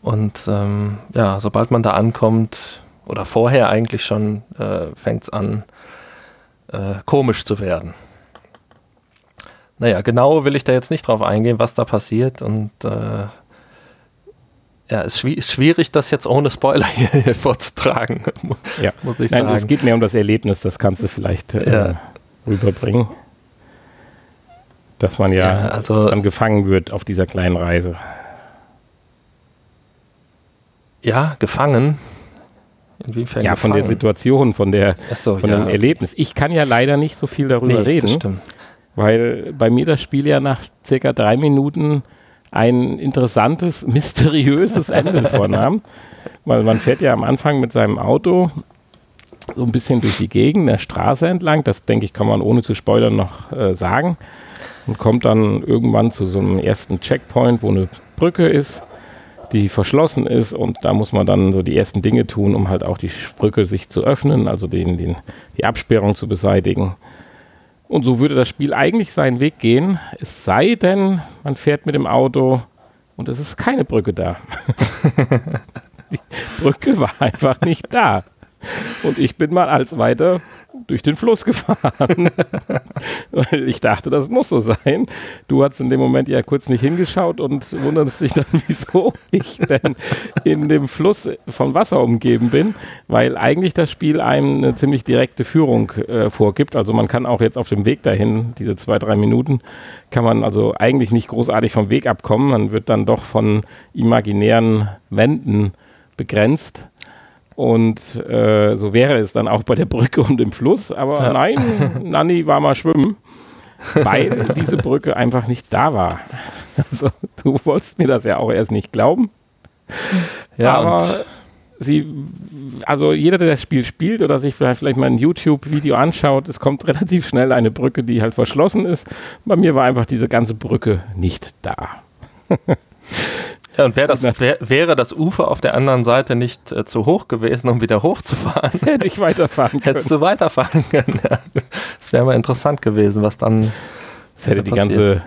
Und ähm, ja, sobald man da ankommt, oder vorher eigentlich schon, äh, fängt es an, äh, komisch zu werden. Naja, genau will ich da jetzt nicht drauf eingehen, was da passiert und äh, ja, es ist schwierig, das jetzt ohne Spoiler hier, vorzutragen, ja. muss ich Nein, sagen. Es geht mehr um das Erlebnis, das kannst du vielleicht äh, ja. rüberbringen. Dass man ja, ja also, dann gefangen wird auf dieser kleinen Reise. Ja, gefangen. Inwiefern ja, gefangen? von der Situation, von, der, so, von ja. dem Erlebnis. Ich kann ja leider nicht so viel darüber nee, reden. Das stimmt. weil bei mir das Spiel ja nach circa drei Minuten ein interessantes, mysteriöses Ende vornahm. Weil man fährt ja am Anfang mit seinem Auto so ein bisschen durch die Gegend, der Straße entlang. Das denke ich, kann man ohne zu spoilern noch äh, sagen. Und kommt dann irgendwann zu so einem ersten Checkpoint, wo eine Brücke ist, die verschlossen ist. Und da muss man dann so die ersten Dinge tun, um halt auch die Brücke sich zu öffnen, also den, den, die Absperrung zu beseitigen. Und so würde das Spiel eigentlich seinen Weg gehen, es sei denn, man fährt mit dem Auto und es ist keine Brücke da. die Brücke war einfach nicht da. Und ich bin mal als weiter durch den Fluss gefahren. Weil ich dachte, das muss so sein. Du hast in dem Moment ja kurz nicht hingeschaut und wunderst dich dann, wieso ich denn in dem Fluss von Wasser umgeben bin, weil eigentlich das Spiel einem eine ziemlich direkte Führung äh, vorgibt. Also man kann auch jetzt auf dem Weg dahin, diese zwei, drei Minuten, kann man also eigentlich nicht großartig vom Weg abkommen. Man wird dann doch von imaginären Wänden begrenzt. Und äh, so wäre es dann auch bei der Brücke und dem Fluss. Aber ja. nein, Nanni war mal schwimmen, weil diese Brücke einfach nicht da war. Also du wolltest mir das ja auch erst nicht glauben. Ja, aber sie, also jeder, der das Spiel spielt oder sich vielleicht, vielleicht mal ein YouTube-Video anschaut, es kommt relativ schnell eine Brücke, die halt verschlossen ist. Bei mir war einfach diese ganze Brücke nicht da. Ja, und wär das, wär, wäre das Ufer auf der anderen Seite nicht äh, zu hoch gewesen, um wieder hochzufahren, hätte ich weiterfahren können. Hättest du weiterfahren können. Ja. Das wäre mal interessant gewesen, was dann. Das hätte die ganze,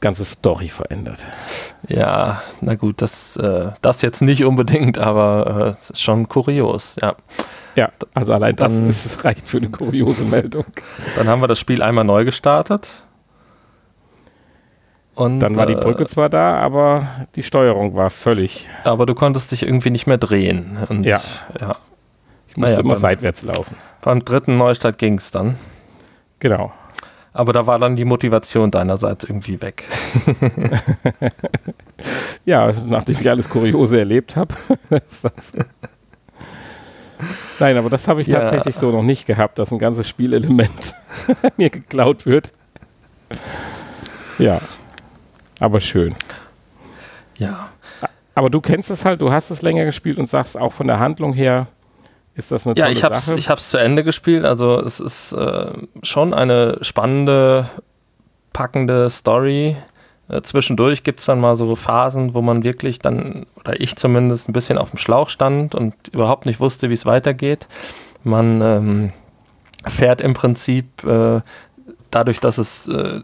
ganze Story verändert. Ja, na gut, das, äh, das jetzt nicht unbedingt, aber äh, es ist schon kurios, ja. Ja, also allein dann, das ist, reicht für eine kuriose Meldung. Dann haben wir das Spiel einmal neu gestartet und, dann war die Brücke äh, zwar da, aber die Steuerung war völlig. Aber du konntest dich irgendwie nicht mehr drehen. Und, ja. ja. Ich musste naja, immer beim, seitwärts laufen. Beim dritten Neustart ging es dann. Genau. Aber da war dann die Motivation deinerseits irgendwie weg. ja, nachdem ich alles Kuriose erlebt habe. Nein, aber das habe ich ja. tatsächlich so noch nicht gehabt, dass ein ganzes Spielelement mir geklaut wird. Ja. Aber schön. Ja. Aber du kennst es halt, du hast es länger gespielt und sagst auch von der Handlung her, ist das eine tolle ja, ich hab's, Sache? ich habe es zu Ende gespielt. Also es ist äh, schon eine spannende, packende Story. Äh, zwischendurch gibt es dann mal so Phasen, wo man wirklich dann, oder ich zumindest, ein bisschen auf dem Schlauch stand und überhaupt nicht wusste, wie es weitergeht. Man ähm, fährt im Prinzip äh, dadurch, dass es äh,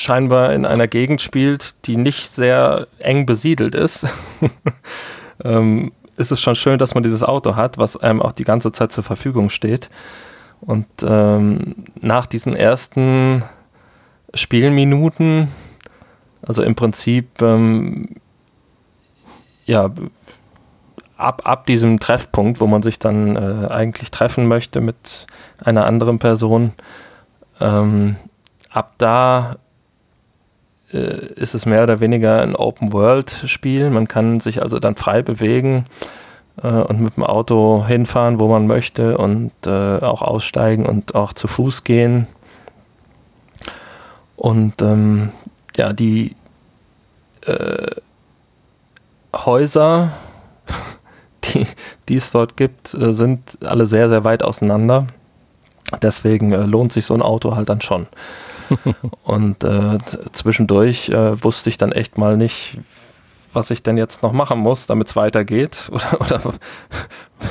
scheinbar in einer Gegend spielt, die nicht sehr eng besiedelt ist, ähm, ist es schon schön, dass man dieses Auto hat, was einem auch die ganze Zeit zur Verfügung steht. Und ähm, nach diesen ersten Spielminuten, also im Prinzip, ähm, ja, ab, ab diesem Treffpunkt, wo man sich dann äh, eigentlich treffen möchte mit einer anderen Person, ähm, ab da ist es mehr oder weniger ein Open-World-Spiel. Man kann sich also dann frei bewegen äh, und mit dem Auto hinfahren, wo man möchte und äh, auch aussteigen und auch zu Fuß gehen. Und ähm, ja, die äh, Häuser, die, die es dort gibt, äh, sind alle sehr, sehr weit auseinander. Deswegen äh, lohnt sich so ein Auto halt dann schon. und äh, zwischendurch äh, wusste ich dann echt mal nicht, was ich denn jetzt noch machen muss, damit es weitergeht oder, oder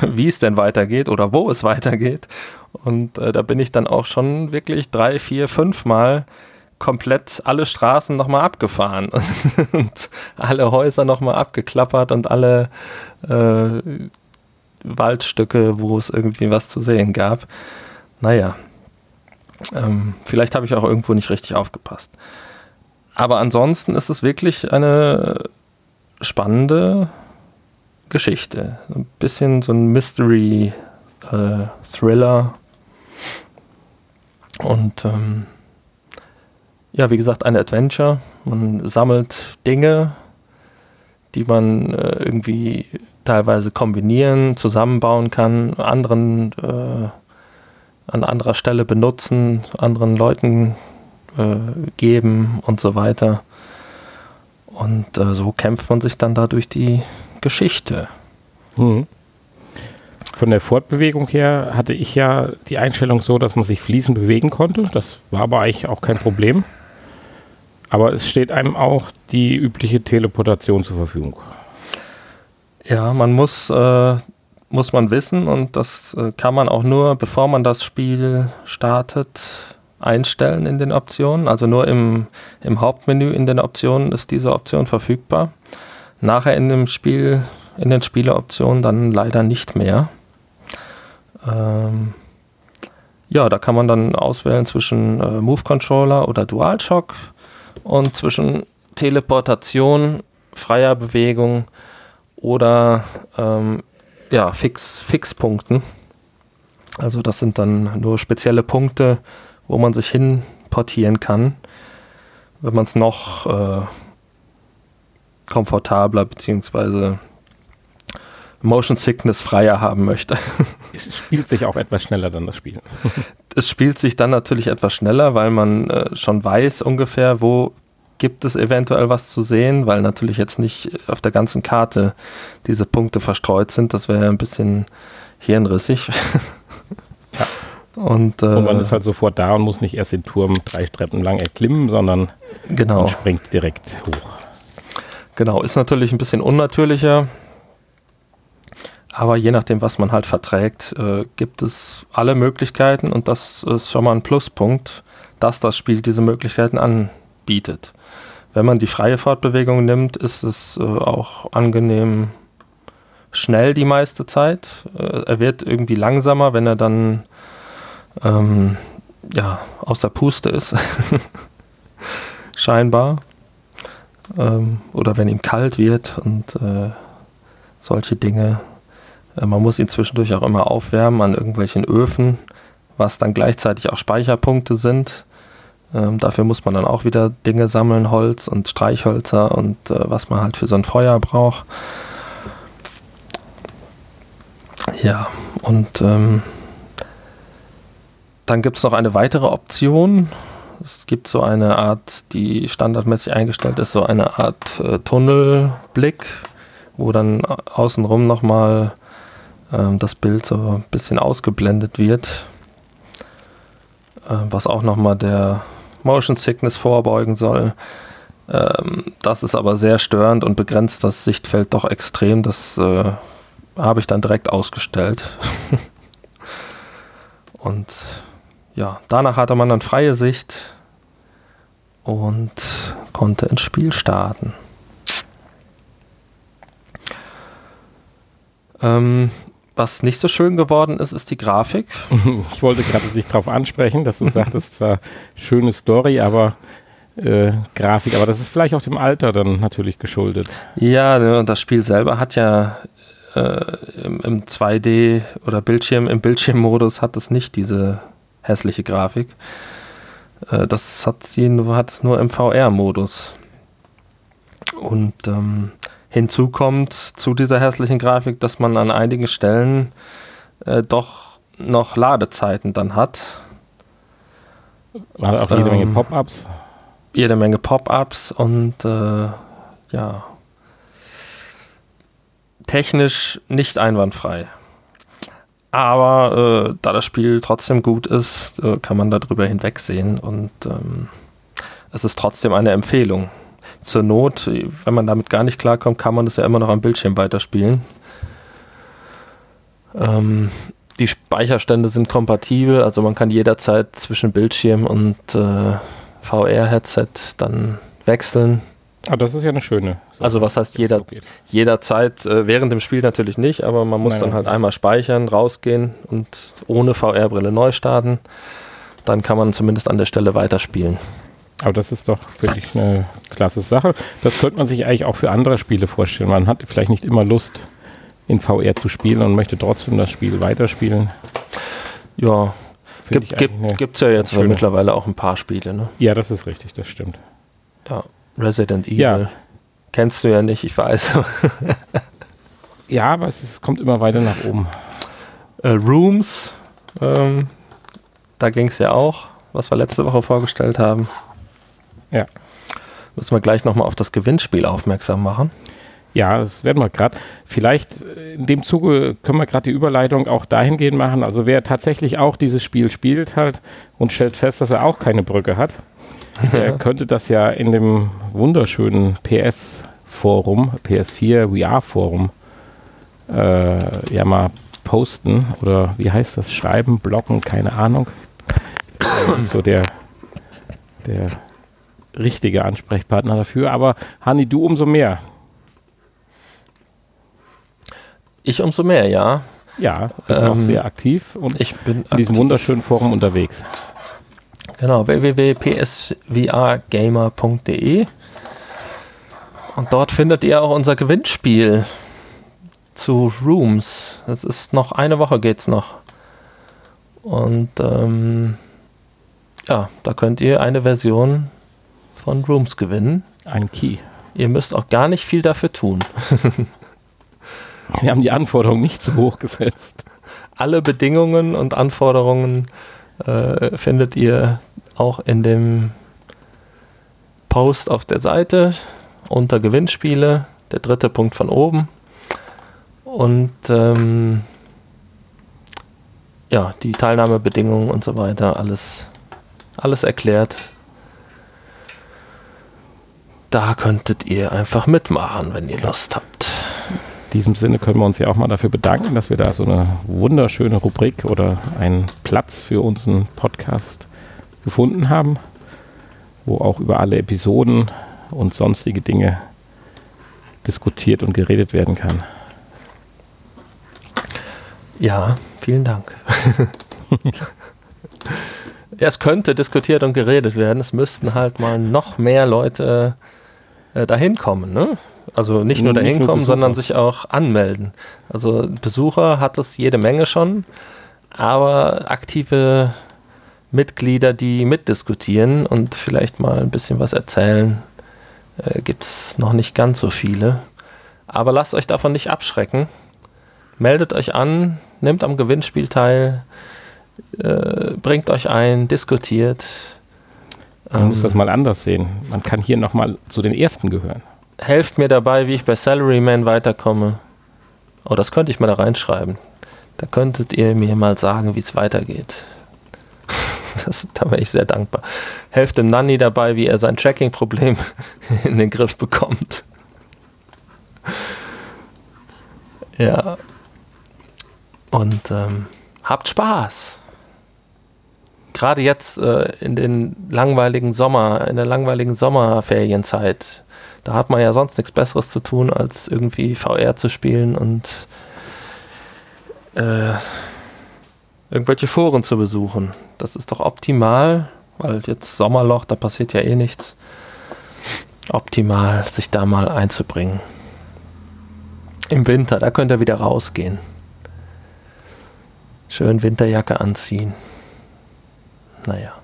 wie es denn weitergeht oder wo es weitergeht. Und äh, da bin ich dann auch schon wirklich drei, vier, fünf Mal komplett alle Straßen nochmal abgefahren und alle Häuser nochmal abgeklappert und alle äh, Waldstücke, wo es irgendwie was zu sehen gab. Naja, ähm, vielleicht habe ich auch irgendwo nicht richtig aufgepasst. Aber ansonsten ist es wirklich eine spannende Geschichte. Ein bisschen so ein Mystery-Thriller. Äh, Und ähm, ja, wie gesagt, ein Adventure. Man sammelt Dinge, die man äh, irgendwie teilweise kombinieren, zusammenbauen kann, anderen äh, an anderer Stelle benutzen, anderen Leuten äh, geben und so weiter. Und äh, so kämpft man sich dann da durch die Geschichte. Hm. Von der Fortbewegung her hatte ich ja die Einstellung so, dass man sich fließend bewegen konnte. Das war aber eigentlich auch kein Problem. Aber es steht einem auch die übliche Teleportation zur Verfügung. Ja, man muss, äh, muss man wissen und das äh, kann man auch nur, bevor man das Spiel startet, einstellen in den Optionen. Also nur im, im Hauptmenü in den Optionen ist diese Option verfügbar. Nachher in dem Spiel, in den Spieleoptionen dann leider nicht mehr. Ähm, ja, da kann man dann auswählen zwischen äh, Move Controller oder DualShock und zwischen Teleportation, freier Bewegung oder ähm, ja, Fix, Fixpunkten. Also das sind dann nur spezielle Punkte, wo man sich hin portieren kann, wenn man es noch äh, komfortabler bzw. Motion Sickness freier haben möchte. Es spielt sich auch etwas schneller dann das Spiel. es spielt sich dann natürlich etwas schneller, weil man äh, schon weiß ungefähr, wo gibt es eventuell was zu sehen, weil natürlich jetzt nicht auf der ganzen Karte diese Punkte verstreut sind. Das wäre ein bisschen hirnrissig. Ja. Und, äh, und, man ist halt sofort da und muss nicht erst den Turm drei Treppen lang erklimmen, sondern genau. man springt direkt hoch. Genau, ist natürlich ein bisschen unnatürlicher. Aber je nachdem, was man halt verträgt, äh, gibt es alle Möglichkeiten und das ist schon mal ein Pluspunkt, dass das Spiel diese Möglichkeiten anbietet. Wenn man die freie Fortbewegung nimmt, ist es äh, auch angenehm schnell die meiste Zeit. Äh, er wird irgendwie langsamer, wenn er dann ähm, ja, aus der Puste ist. Scheinbar. Ähm, oder wenn ihm kalt wird und äh, solche Dinge. Äh, man muss ihn zwischendurch auch immer aufwärmen an irgendwelchen Öfen, was dann gleichzeitig auch Speicherpunkte sind. Ähm, dafür muss man dann auch wieder Dinge sammeln, Holz und Streichhölzer und äh, was man halt für so ein Feuer braucht. Ja, und ähm, dann gibt es noch eine weitere Option. Es gibt so eine Art, die standardmäßig eingestellt ist, so eine Art äh, Tunnelblick, wo dann außenrum nochmal ähm, das Bild so ein bisschen ausgeblendet wird, äh, was auch nochmal der Motion Sickness vorbeugen soll. Ähm, das ist aber sehr störend und begrenzt das Sichtfeld doch extrem. Das äh, habe ich dann direkt ausgestellt. und ja, danach hatte man dann freie Sicht und konnte ins Spiel starten. Ähm, was nicht so schön geworden ist, ist die Grafik. Ich wollte gerade dich darauf ansprechen, dass du sagtest, zwar schöne Story, aber äh, Grafik, aber das ist vielleicht auch dem Alter dann natürlich geschuldet. Ja, ne, das Spiel selber hat ja äh, im, im 2D oder Bildschirm, im Bildschirmmodus hat es nicht diese hässliche Grafik. Äh, das hat sie hat es nur im VR-Modus. Und ähm, Hinzu kommt zu dieser hässlichen Grafik, dass man an einigen Stellen äh, doch noch Ladezeiten dann hat. War auch jede ähm, Menge Pop-ups? Jede Menge Pop-ups und äh, ja, technisch nicht einwandfrei. Aber äh, da das Spiel trotzdem gut ist, äh, kann man darüber hinwegsehen und ähm, es ist trotzdem eine Empfehlung zur Not, wenn man damit gar nicht klarkommt, kann man das ja immer noch am Bildschirm weiterspielen. Ähm, die Speicherstände sind kompatibel, also man kann jederzeit zwischen Bildschirm und äh, VR-Headset dann wechseln. Ah, das ist ja eine schöne. Sache, also was heißt jeder, jederzeit, äh, während dem Spiel natürlich nicht, aber man muss nein, dann halt nein. einmal speichern, rausgehen und ohne VR-Brille neu starten. Dann kann man zumindest an der Stelle weiterspielen. Aber das ist doch wirklich eine klasse Sache. Das könnte man sich eigentlich auch für andere Spiele vorstellen. Man hat vielleicht nicht immer Lust, in VR zu spielen und möchte trotzdem das Spiel weiterspielen. Ja, gibt es gibt, ja jetzt mittlerweile auch ein paar Spiele, ne? Ja, das ist richtig, das stimmt. Ja, Resident Evil. Ja. Kennst du ja nicht, ich weiß. ja, aber es, es, kommt immer weiter nach oben. Äh, Rooms, ähm, da ging es ja auch was wir letzte Woche vorgestellt haben. Ja. Müssen wir gleich nochmal auf das Gewinnspiel aufmerksam machen. Ja, das werden wir gerade. Vielleicht äh, in dem Zuge können wir gerade die Überleitung auch dahingehend machen. Also wer tatsächlich auch dieses Spiel spielt halt und stellt fest, dass er auch keine Brücke hat, der könnte das ja in dem wunderschönen PS-Forum, PS4 VR-Forum, äh, ja mal posten oder wie heißt das? Schreiben, blocken, keine Ahnung. so der, der richtige Ansprechpartner dafür. Aber Hani, du umso mehr. Ich umso mehr, ja. Ja, bist ähm, auch sehr aktiv und ich bin in diesem wunderschönen Forum unterwegs. Genau, www.psvrgamer.de und dort findet ihr auch unser Gewinnspiel zu Rooms. Es ist noch eine Woche geht's noch. Und ähm, ja, da könnt ihr eine Version von Rooms gewinnen. Ein Key. Ihr müsst auch gar nicht viel dafür tun. Wir haben die Anforderungen nicht zu hoch gesetzt. Alle Bedingungen und Anforderungen äh, findet ihr auch in dem Post auf der Seite unter Gewinnspiele, der dritte Punkt von oben. Und ähm, ja, die Teilnahmebedingungen und so weiter, alles, alles erklärt. Da könntet ihr einfach mitmachen, wenn ihr Lust habt. In diesem Sinne können wir uns ja auch mal dafür bedanken, dass wir da so eine wunderschöne Rubrik oder einen Platz für unseren Podcast gefunden haben, wo auch über alle Episoden und sonstige Dinge diskutiert und geredet werden kann. Ja, vielen Dank. es könnte diskutiert und geredet werden. Es müssten halt mal noch mehr Leute äh, dahin kommen. Ne? Also nicht nur dahin nicht kommen, sondern sich auch anmelden. Also Besucher hat es jede Menge schon, aber aktive Mitglieder, die mitdiskutieren und vielleicht mal ein bisschen was erzählen, äh, gibt es noch nicht ganz so viele. Aber lasst euch davon nicht abschrecken. Meldet euch an, nehmt am Gewinnspiel teil, äh, bringt euch ein, diskutiert. Man ähm, muss das mal anders sehen. Man kann hier nochmal zu den Ersten gehören. Helft mir dabei, wie ich bei Salaryman weiterkomme. Oh, das könnte ich mal da reinschreiben. Da könntet ihr mir mal sagen, wie es weitergeht. Das, da wäre ich sehr dankbar. Helft dem Nanny dabei, wie er sein Tracking-Problem in den Griff bekommt. Ja. Und ähm, habt Spaß. Gerade jetzt äh, in den langweiligen Sommer, in der langweiligen Sommerferienzeit, da hat man ja sonst nichts Besseres zu tun, als irgendwie VR zu spielen und äh, irgendwelche Foren zu besuchen. Das ist doch optimal, weil jetzt Sommerloch, da passiert ja eh nichts. Optimal, sich da mal einzubringen. Im Winter, da könnt ihr wieder rausgehen. Schön Winterjacke anziehen. Naja.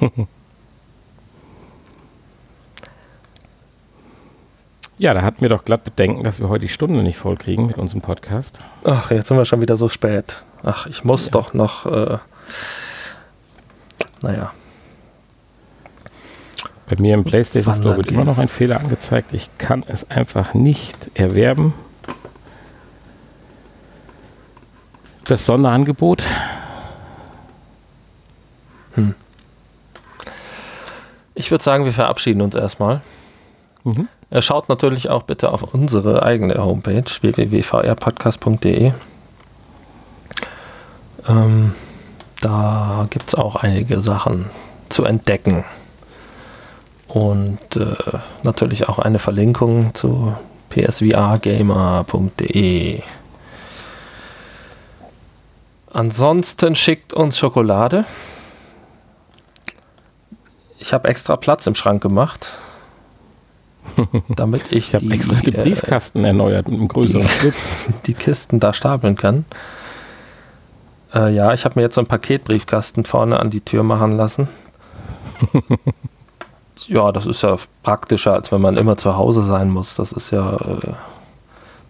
Ja, da hatten wir doch glatt Bedenken, dass wir heute die Stunde nicht voll kriegen mit unserem Podcast. Ach, jetzt sind wir schon wieder so spät. Ach, ich muss ja. doch noch. Äh, naja. Bei mir im PlayStation Store wird immer noch ein Fehler angezeigt. Ich kann es einfach nicht erwerben. Das Sonderangebot. Hm. Ich würde sagen, wir verabschieden uns erstmal. Mhm. Schaut natürlich auch bitte auf unsere eigene Homepage www.vrpodcast.de. Ähm, da gibt es auch einige Sachen zu entdecken. Und äh, natürlich auch eine Verlinkung zu psvrgamer.de. Ansonsten schickt uns Schokolade. Ich habe extra Platz im Schrank gemacht damit ich, ich die extra den äh, Briefkasten äh, erneuert mit einem größeren die, die Kisten da stapeln kann. Äh, ja, ich habe mir jetzt so einen Paketbriefkasten vorne an die Tür machen lassen. ja, das ist ja praktischer, als wenn man immer zu Hause sein muss. Das ist ja, äh,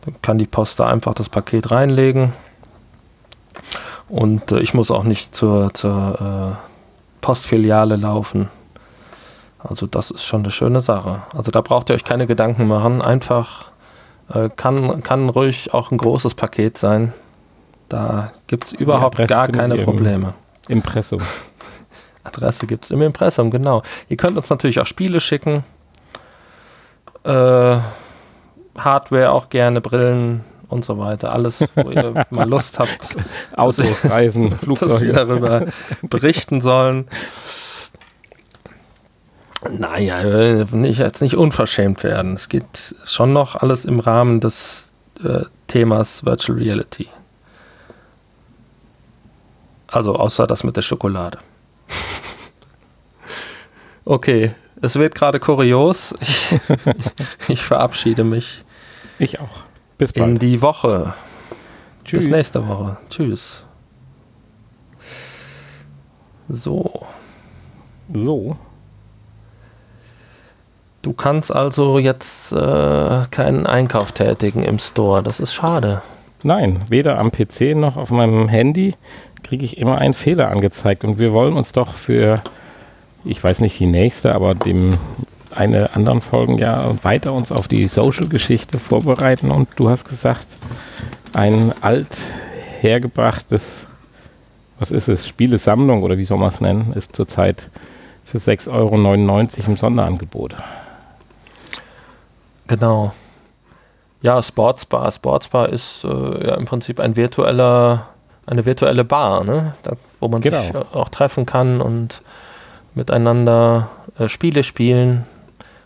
dann kann die Post da einfach das Paket reinlegen. Und äh, ich muss auch nicht zur, zur Postfiliale laufen. Also das ist schon eine schöne Sache. Also da braucht ihr euch keine Gedanken machen. Einfach äh, kann, kann ruhig auch ein großes Paket sein. Da gibt es überhaupt gar keine Probleme. Impressum. Adresse gibt es im Impressum, genau. Ihr könnt uns natürlich auch Spiele schicken. Äh, Hardware auch gerne, Brillen und so weiter. Alles, wo ihr mal Lust habt. Autos, Reisen, Flugzeuge. Dass wir darüber berichten sollen. Naja, nicht, jetzt nicht unverschämt werden. Es geht schon noch alles im Rahmen des äh, Themas Virtual Reality. Also außer das mit der Schokolade. okay, es wird gerade kurios. Ich, ich, verabschiede mich. Ich auch. Bis bald. In die Woche. Tschüss. Bis nächste Woche. Tschüss. So. So. Du kannst also jetzt äh, keinen Einkauf tätigen im Store. Das ist schade. Nein, weder am PC noch auf meinem Handy kriege ich immer einen Fehler angezeigt. Und wir wollen uns doch für, ich weiß nicht die nächste, aber dem eine anderen Folgen ja weiter uns auf die Social-Geschichte vorbereiten. Und du hast gesagt, ein alt hergebrachtes, was ist es, Spielesammlung oder wie soll man es nennen, ist zurzeit für 6,99 Euro im Sonderangebot. Genau. Ja, Sportsbar. Sportsbar ist äh, ja im Prinzip ein virtueller, eine virtuelle Bar, ne? Da, wo man genau. sich auch treffen kann und miteinander äh, Spiele spielen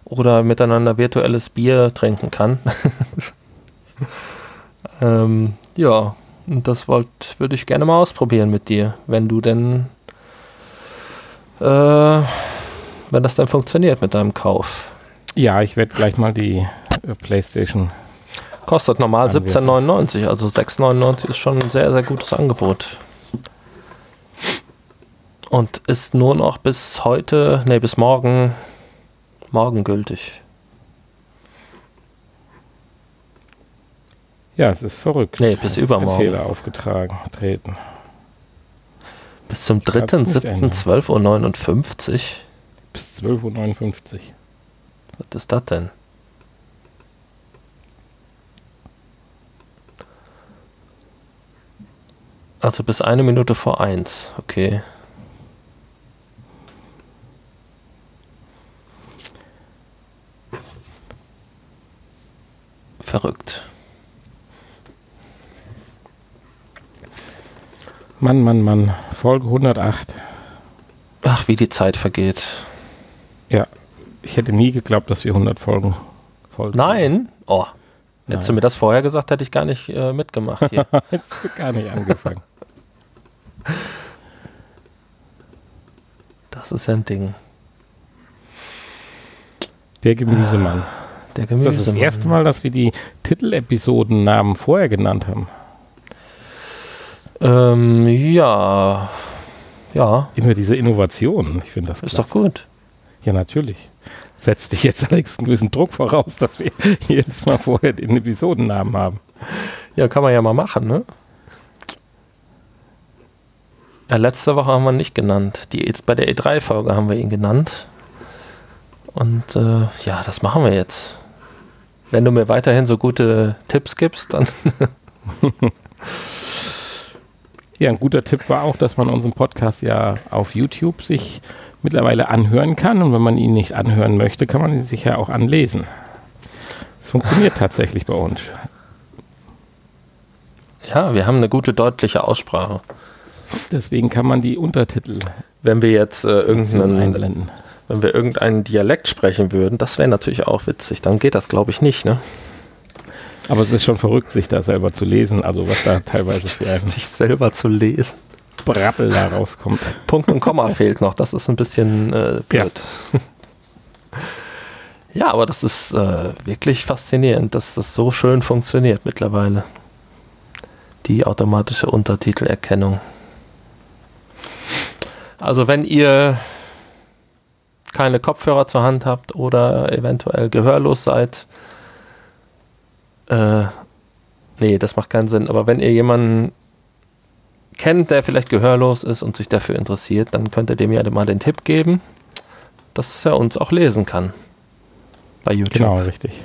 oder miteinander virtuelles Bier trinken kann. ähm, ja, und das würde ich gerne mal ausprobieren mit dir, wenn du denn, äh, wenn das dann funktioniert mit deinem Kauf. Ja, ich werde gleich mal die äh, PlayStation. Kostet normal 17,99, also 6,99 ist schon ein sehr, sehr gutes Angebot. Und ist nur noch bis heute, nee, bis morgen, morgen gültig. Ja, es ist verrückt. Nee, bis übermorgen. Fehler aufgetragen, treten. Bis zum 3.7.12.59 Uhr. Bis 12.59 Uhr. Was ist das denn? Also bis eine Minute vor eins, okay. Verrückt. Mann, Mann, Mann. Folge 108. Ach, wie die Zeit vergeht. Ja, ich hätte nie geglaubt, dass wir 100 Folgen folgen. Nein? Oh. Nein. Hättest du mir das vorher gesagt, hätte ich gar nicht äh, mitgemacht hier. Hättest du gar nicht angefangen. Das ist ein Ding. Der Gemüsemann. Der Gemüsemann. Das ist das erste Mal, dass wir die Titelepisodennamen vorher genannt haben. Ähm, ja. Ja. Immer diese Innovationen. Ich finde das Ist klasse. doch gut. Ja, natürlich. Setzt dich jetzt allerdings einen gewissen Druck voraus, dass wir jedes Mal vorher den Episodennamen haben. Ja, kann man ja mal machen, ne? Ja, letzte Woche haben wir ihn nicht genannt. Die, bei der E3-Folge haben wir ihn genannt. Und äh, ja, das machen wir jetzt. Wenn du mir weiterhin so gute Tipps gibst, dann. ja, ein guter Tipp war auch, dass man unseren Podcast ja auf YouTube sich mittlerweile anhören kann. Und wenn man ihn nicht anhören möchte, kann man ihn sich ja auch anlesen. Es funktioniert tatsächlich bei uns. Ja, wir haben eine gute deutliche Aussprache. Deswegen kann man die Untertitel. Wenn wir jetzt äh, irgendeinen einblenden. Wenn wir irgendeinen Dialekt sprechen würden, das wäre natürlich auch witzig. Dann geht das, glaube ich, nicht, ne? Aber es ist schon verrückt, sich da selber zu lesen, also was da teilweise sich, sich selber zu lesen. Brappel da rauskommt. Punkt und Komma fehlt noch, das ist ein bisschen äh, blöd. Ja. ja. aber das ist äh, wirklich faszinierend, dass das so schön funktioniert mittlerweile. Die automatische Untertitelerkennung. Also wenn ihr keine Kopfhörer zur Hand habt oder eventuell gehörlos seid, äh, nee, das macht keinen Sinn. Aber wenn ihr jemanden kennt, der vielleicht gehörlos ist und sich dafür interessiert, dann könnt ihr dem ja mal den Tipp geben, dass er uns auch lesen kann. Bei YouTube. Genau, richtig.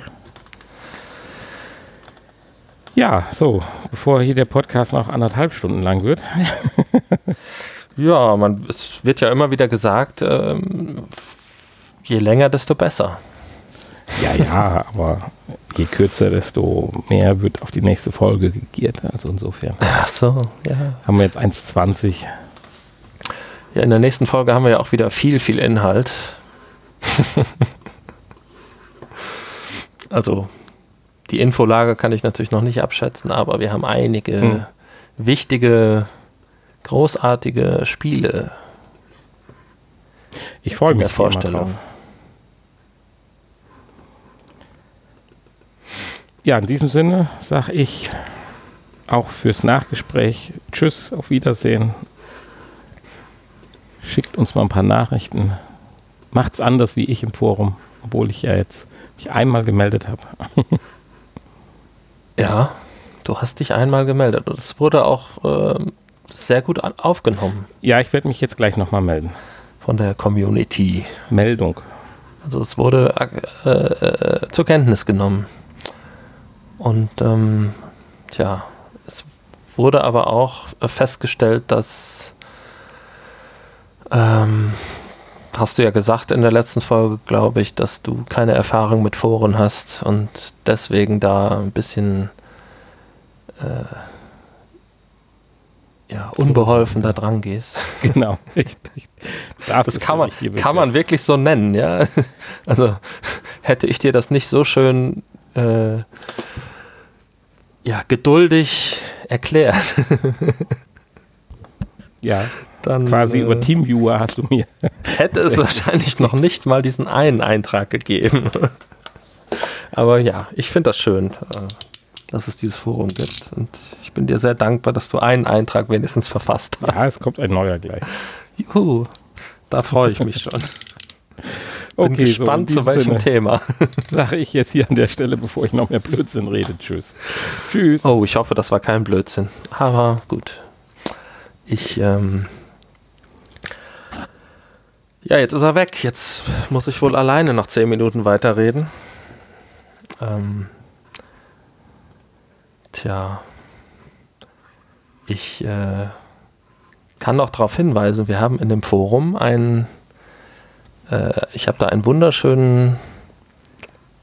Ja, so, bevor hier der Podcast noch anderthalb Stunden lang wird. ja, man, es wird ja immer wieder gesagt, ähm, je länger, desto besser. Ja, ja, aber je kürzer, desto mehr wird auf die nächste Folge gegiert. Also insofern. Ach so, ja. Haben wir jetzt 1,20. Ja, in der nächsten Folge haben wir ja auch wieder viel, viel Inhalt. also, die Infolage kann ich natürlich noch nicht abschätzen, aber wir haben einige hm. wichtige, großartige Spiele. Ich freue mich. Der Vorstellung. Ja, in diesem Sinne sage ich auch fürs Nachgespräch Tschüss, auf Wiedersehen. Schickt uns mal ein paar Nachrichten. Macht's anders wie ich im Forum, obwohl ich ja jetzt mich einmal gemeldet habe. ja, du hast dich einmal gemeldet und es wurde auch äh, sehr gut aufgenommen. Ja, ich werde mich jetzt gleich nochmal melden. Von der Community. Meldung. Also es wurde äh, äh, zur Kenntnis genommen. Und ähm, tja, es wurde aber auch festgestellt, dass ähm, hast du ja gesagt in der letzten Folge, glaube ich, dass du keine Erfahrung mit Foren hast und deswegen da ein bisschen äh, ja, unbeholfen da dran gehst. Genau, richtig. Das kann man, kann man wirklich so nennen, ja. Also hätte ich dir das nicht so schön äh, ja, geduldig erklärt. ja, dann quasi äh, über Teamviewer hast du mir. Hätte es wahrscheinlich noch nicht mal diesen einen Eintrag gegeben. Aber ja, ich finde das schön, äh, dass es dieses Forum gibt. Und ich bin dir sehr dankbar, dass du einen Eintrag wenigstens verfasst hast. Ja, es kommt ein neuer gleich. Juhu, da freue ich mich schon. Bin okay, gespannt, so zu welchem Sinne Thema. Sage ich jetzt hier an der Stelle, bevor ich noch mehr Blödsinn rede. Tschüss. Tschüss. Oh, ich hoffe, das war kein Blödsinn. Aber gut. Ich, ähm ja, jetzt ist er weg. Jetzt muss ich wohl alleine noch zehn Minuten weiterreden. Ähm Tja. Ich äh, kann noch darauf hinweisen, wir haben in dem Forum einen äh, ich habe da einen wunderschönen,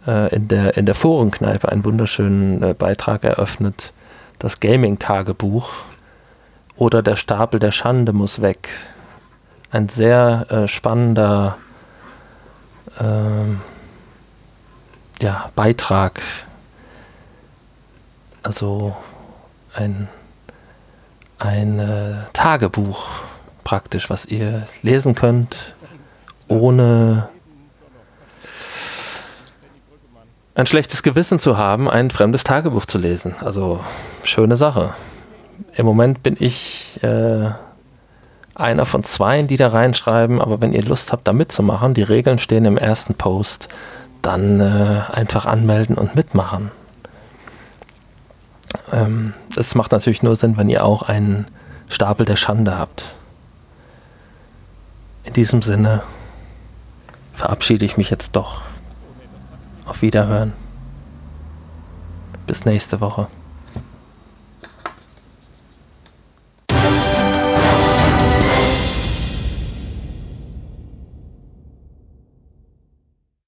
äh, in, der, in der Forenkneipe einen wunderschönen äh, Beitrag eröffnet. Das Gaming-Tagebuch oder der Stapel der Schande muss weg. Ein sehr äh, spannender ähm, ja, Beitrag. Also ein, ein äh, Tagebuch praktisch, was ihr lesen könnt ohne ein schlechtes Gewissen zu haben, ein fremdes Tagebuch zu lesen. Also schöne Sache. Im Moment bin ich äh, einer von zweien, die da reinschreiben, aber wenn ihr Lust habt, da mitzumachen, die Regeln stehen im ersten Post, dann äh, einfach anmelden und mitmachen. Ähm, das macht natürlich nur Sinn, wenn ihr auch einen Stapel der Schande habt. In diesem Sinne verabschiede ich mich jetzt doch. Auf Wiederhören. Bis nächste Woche.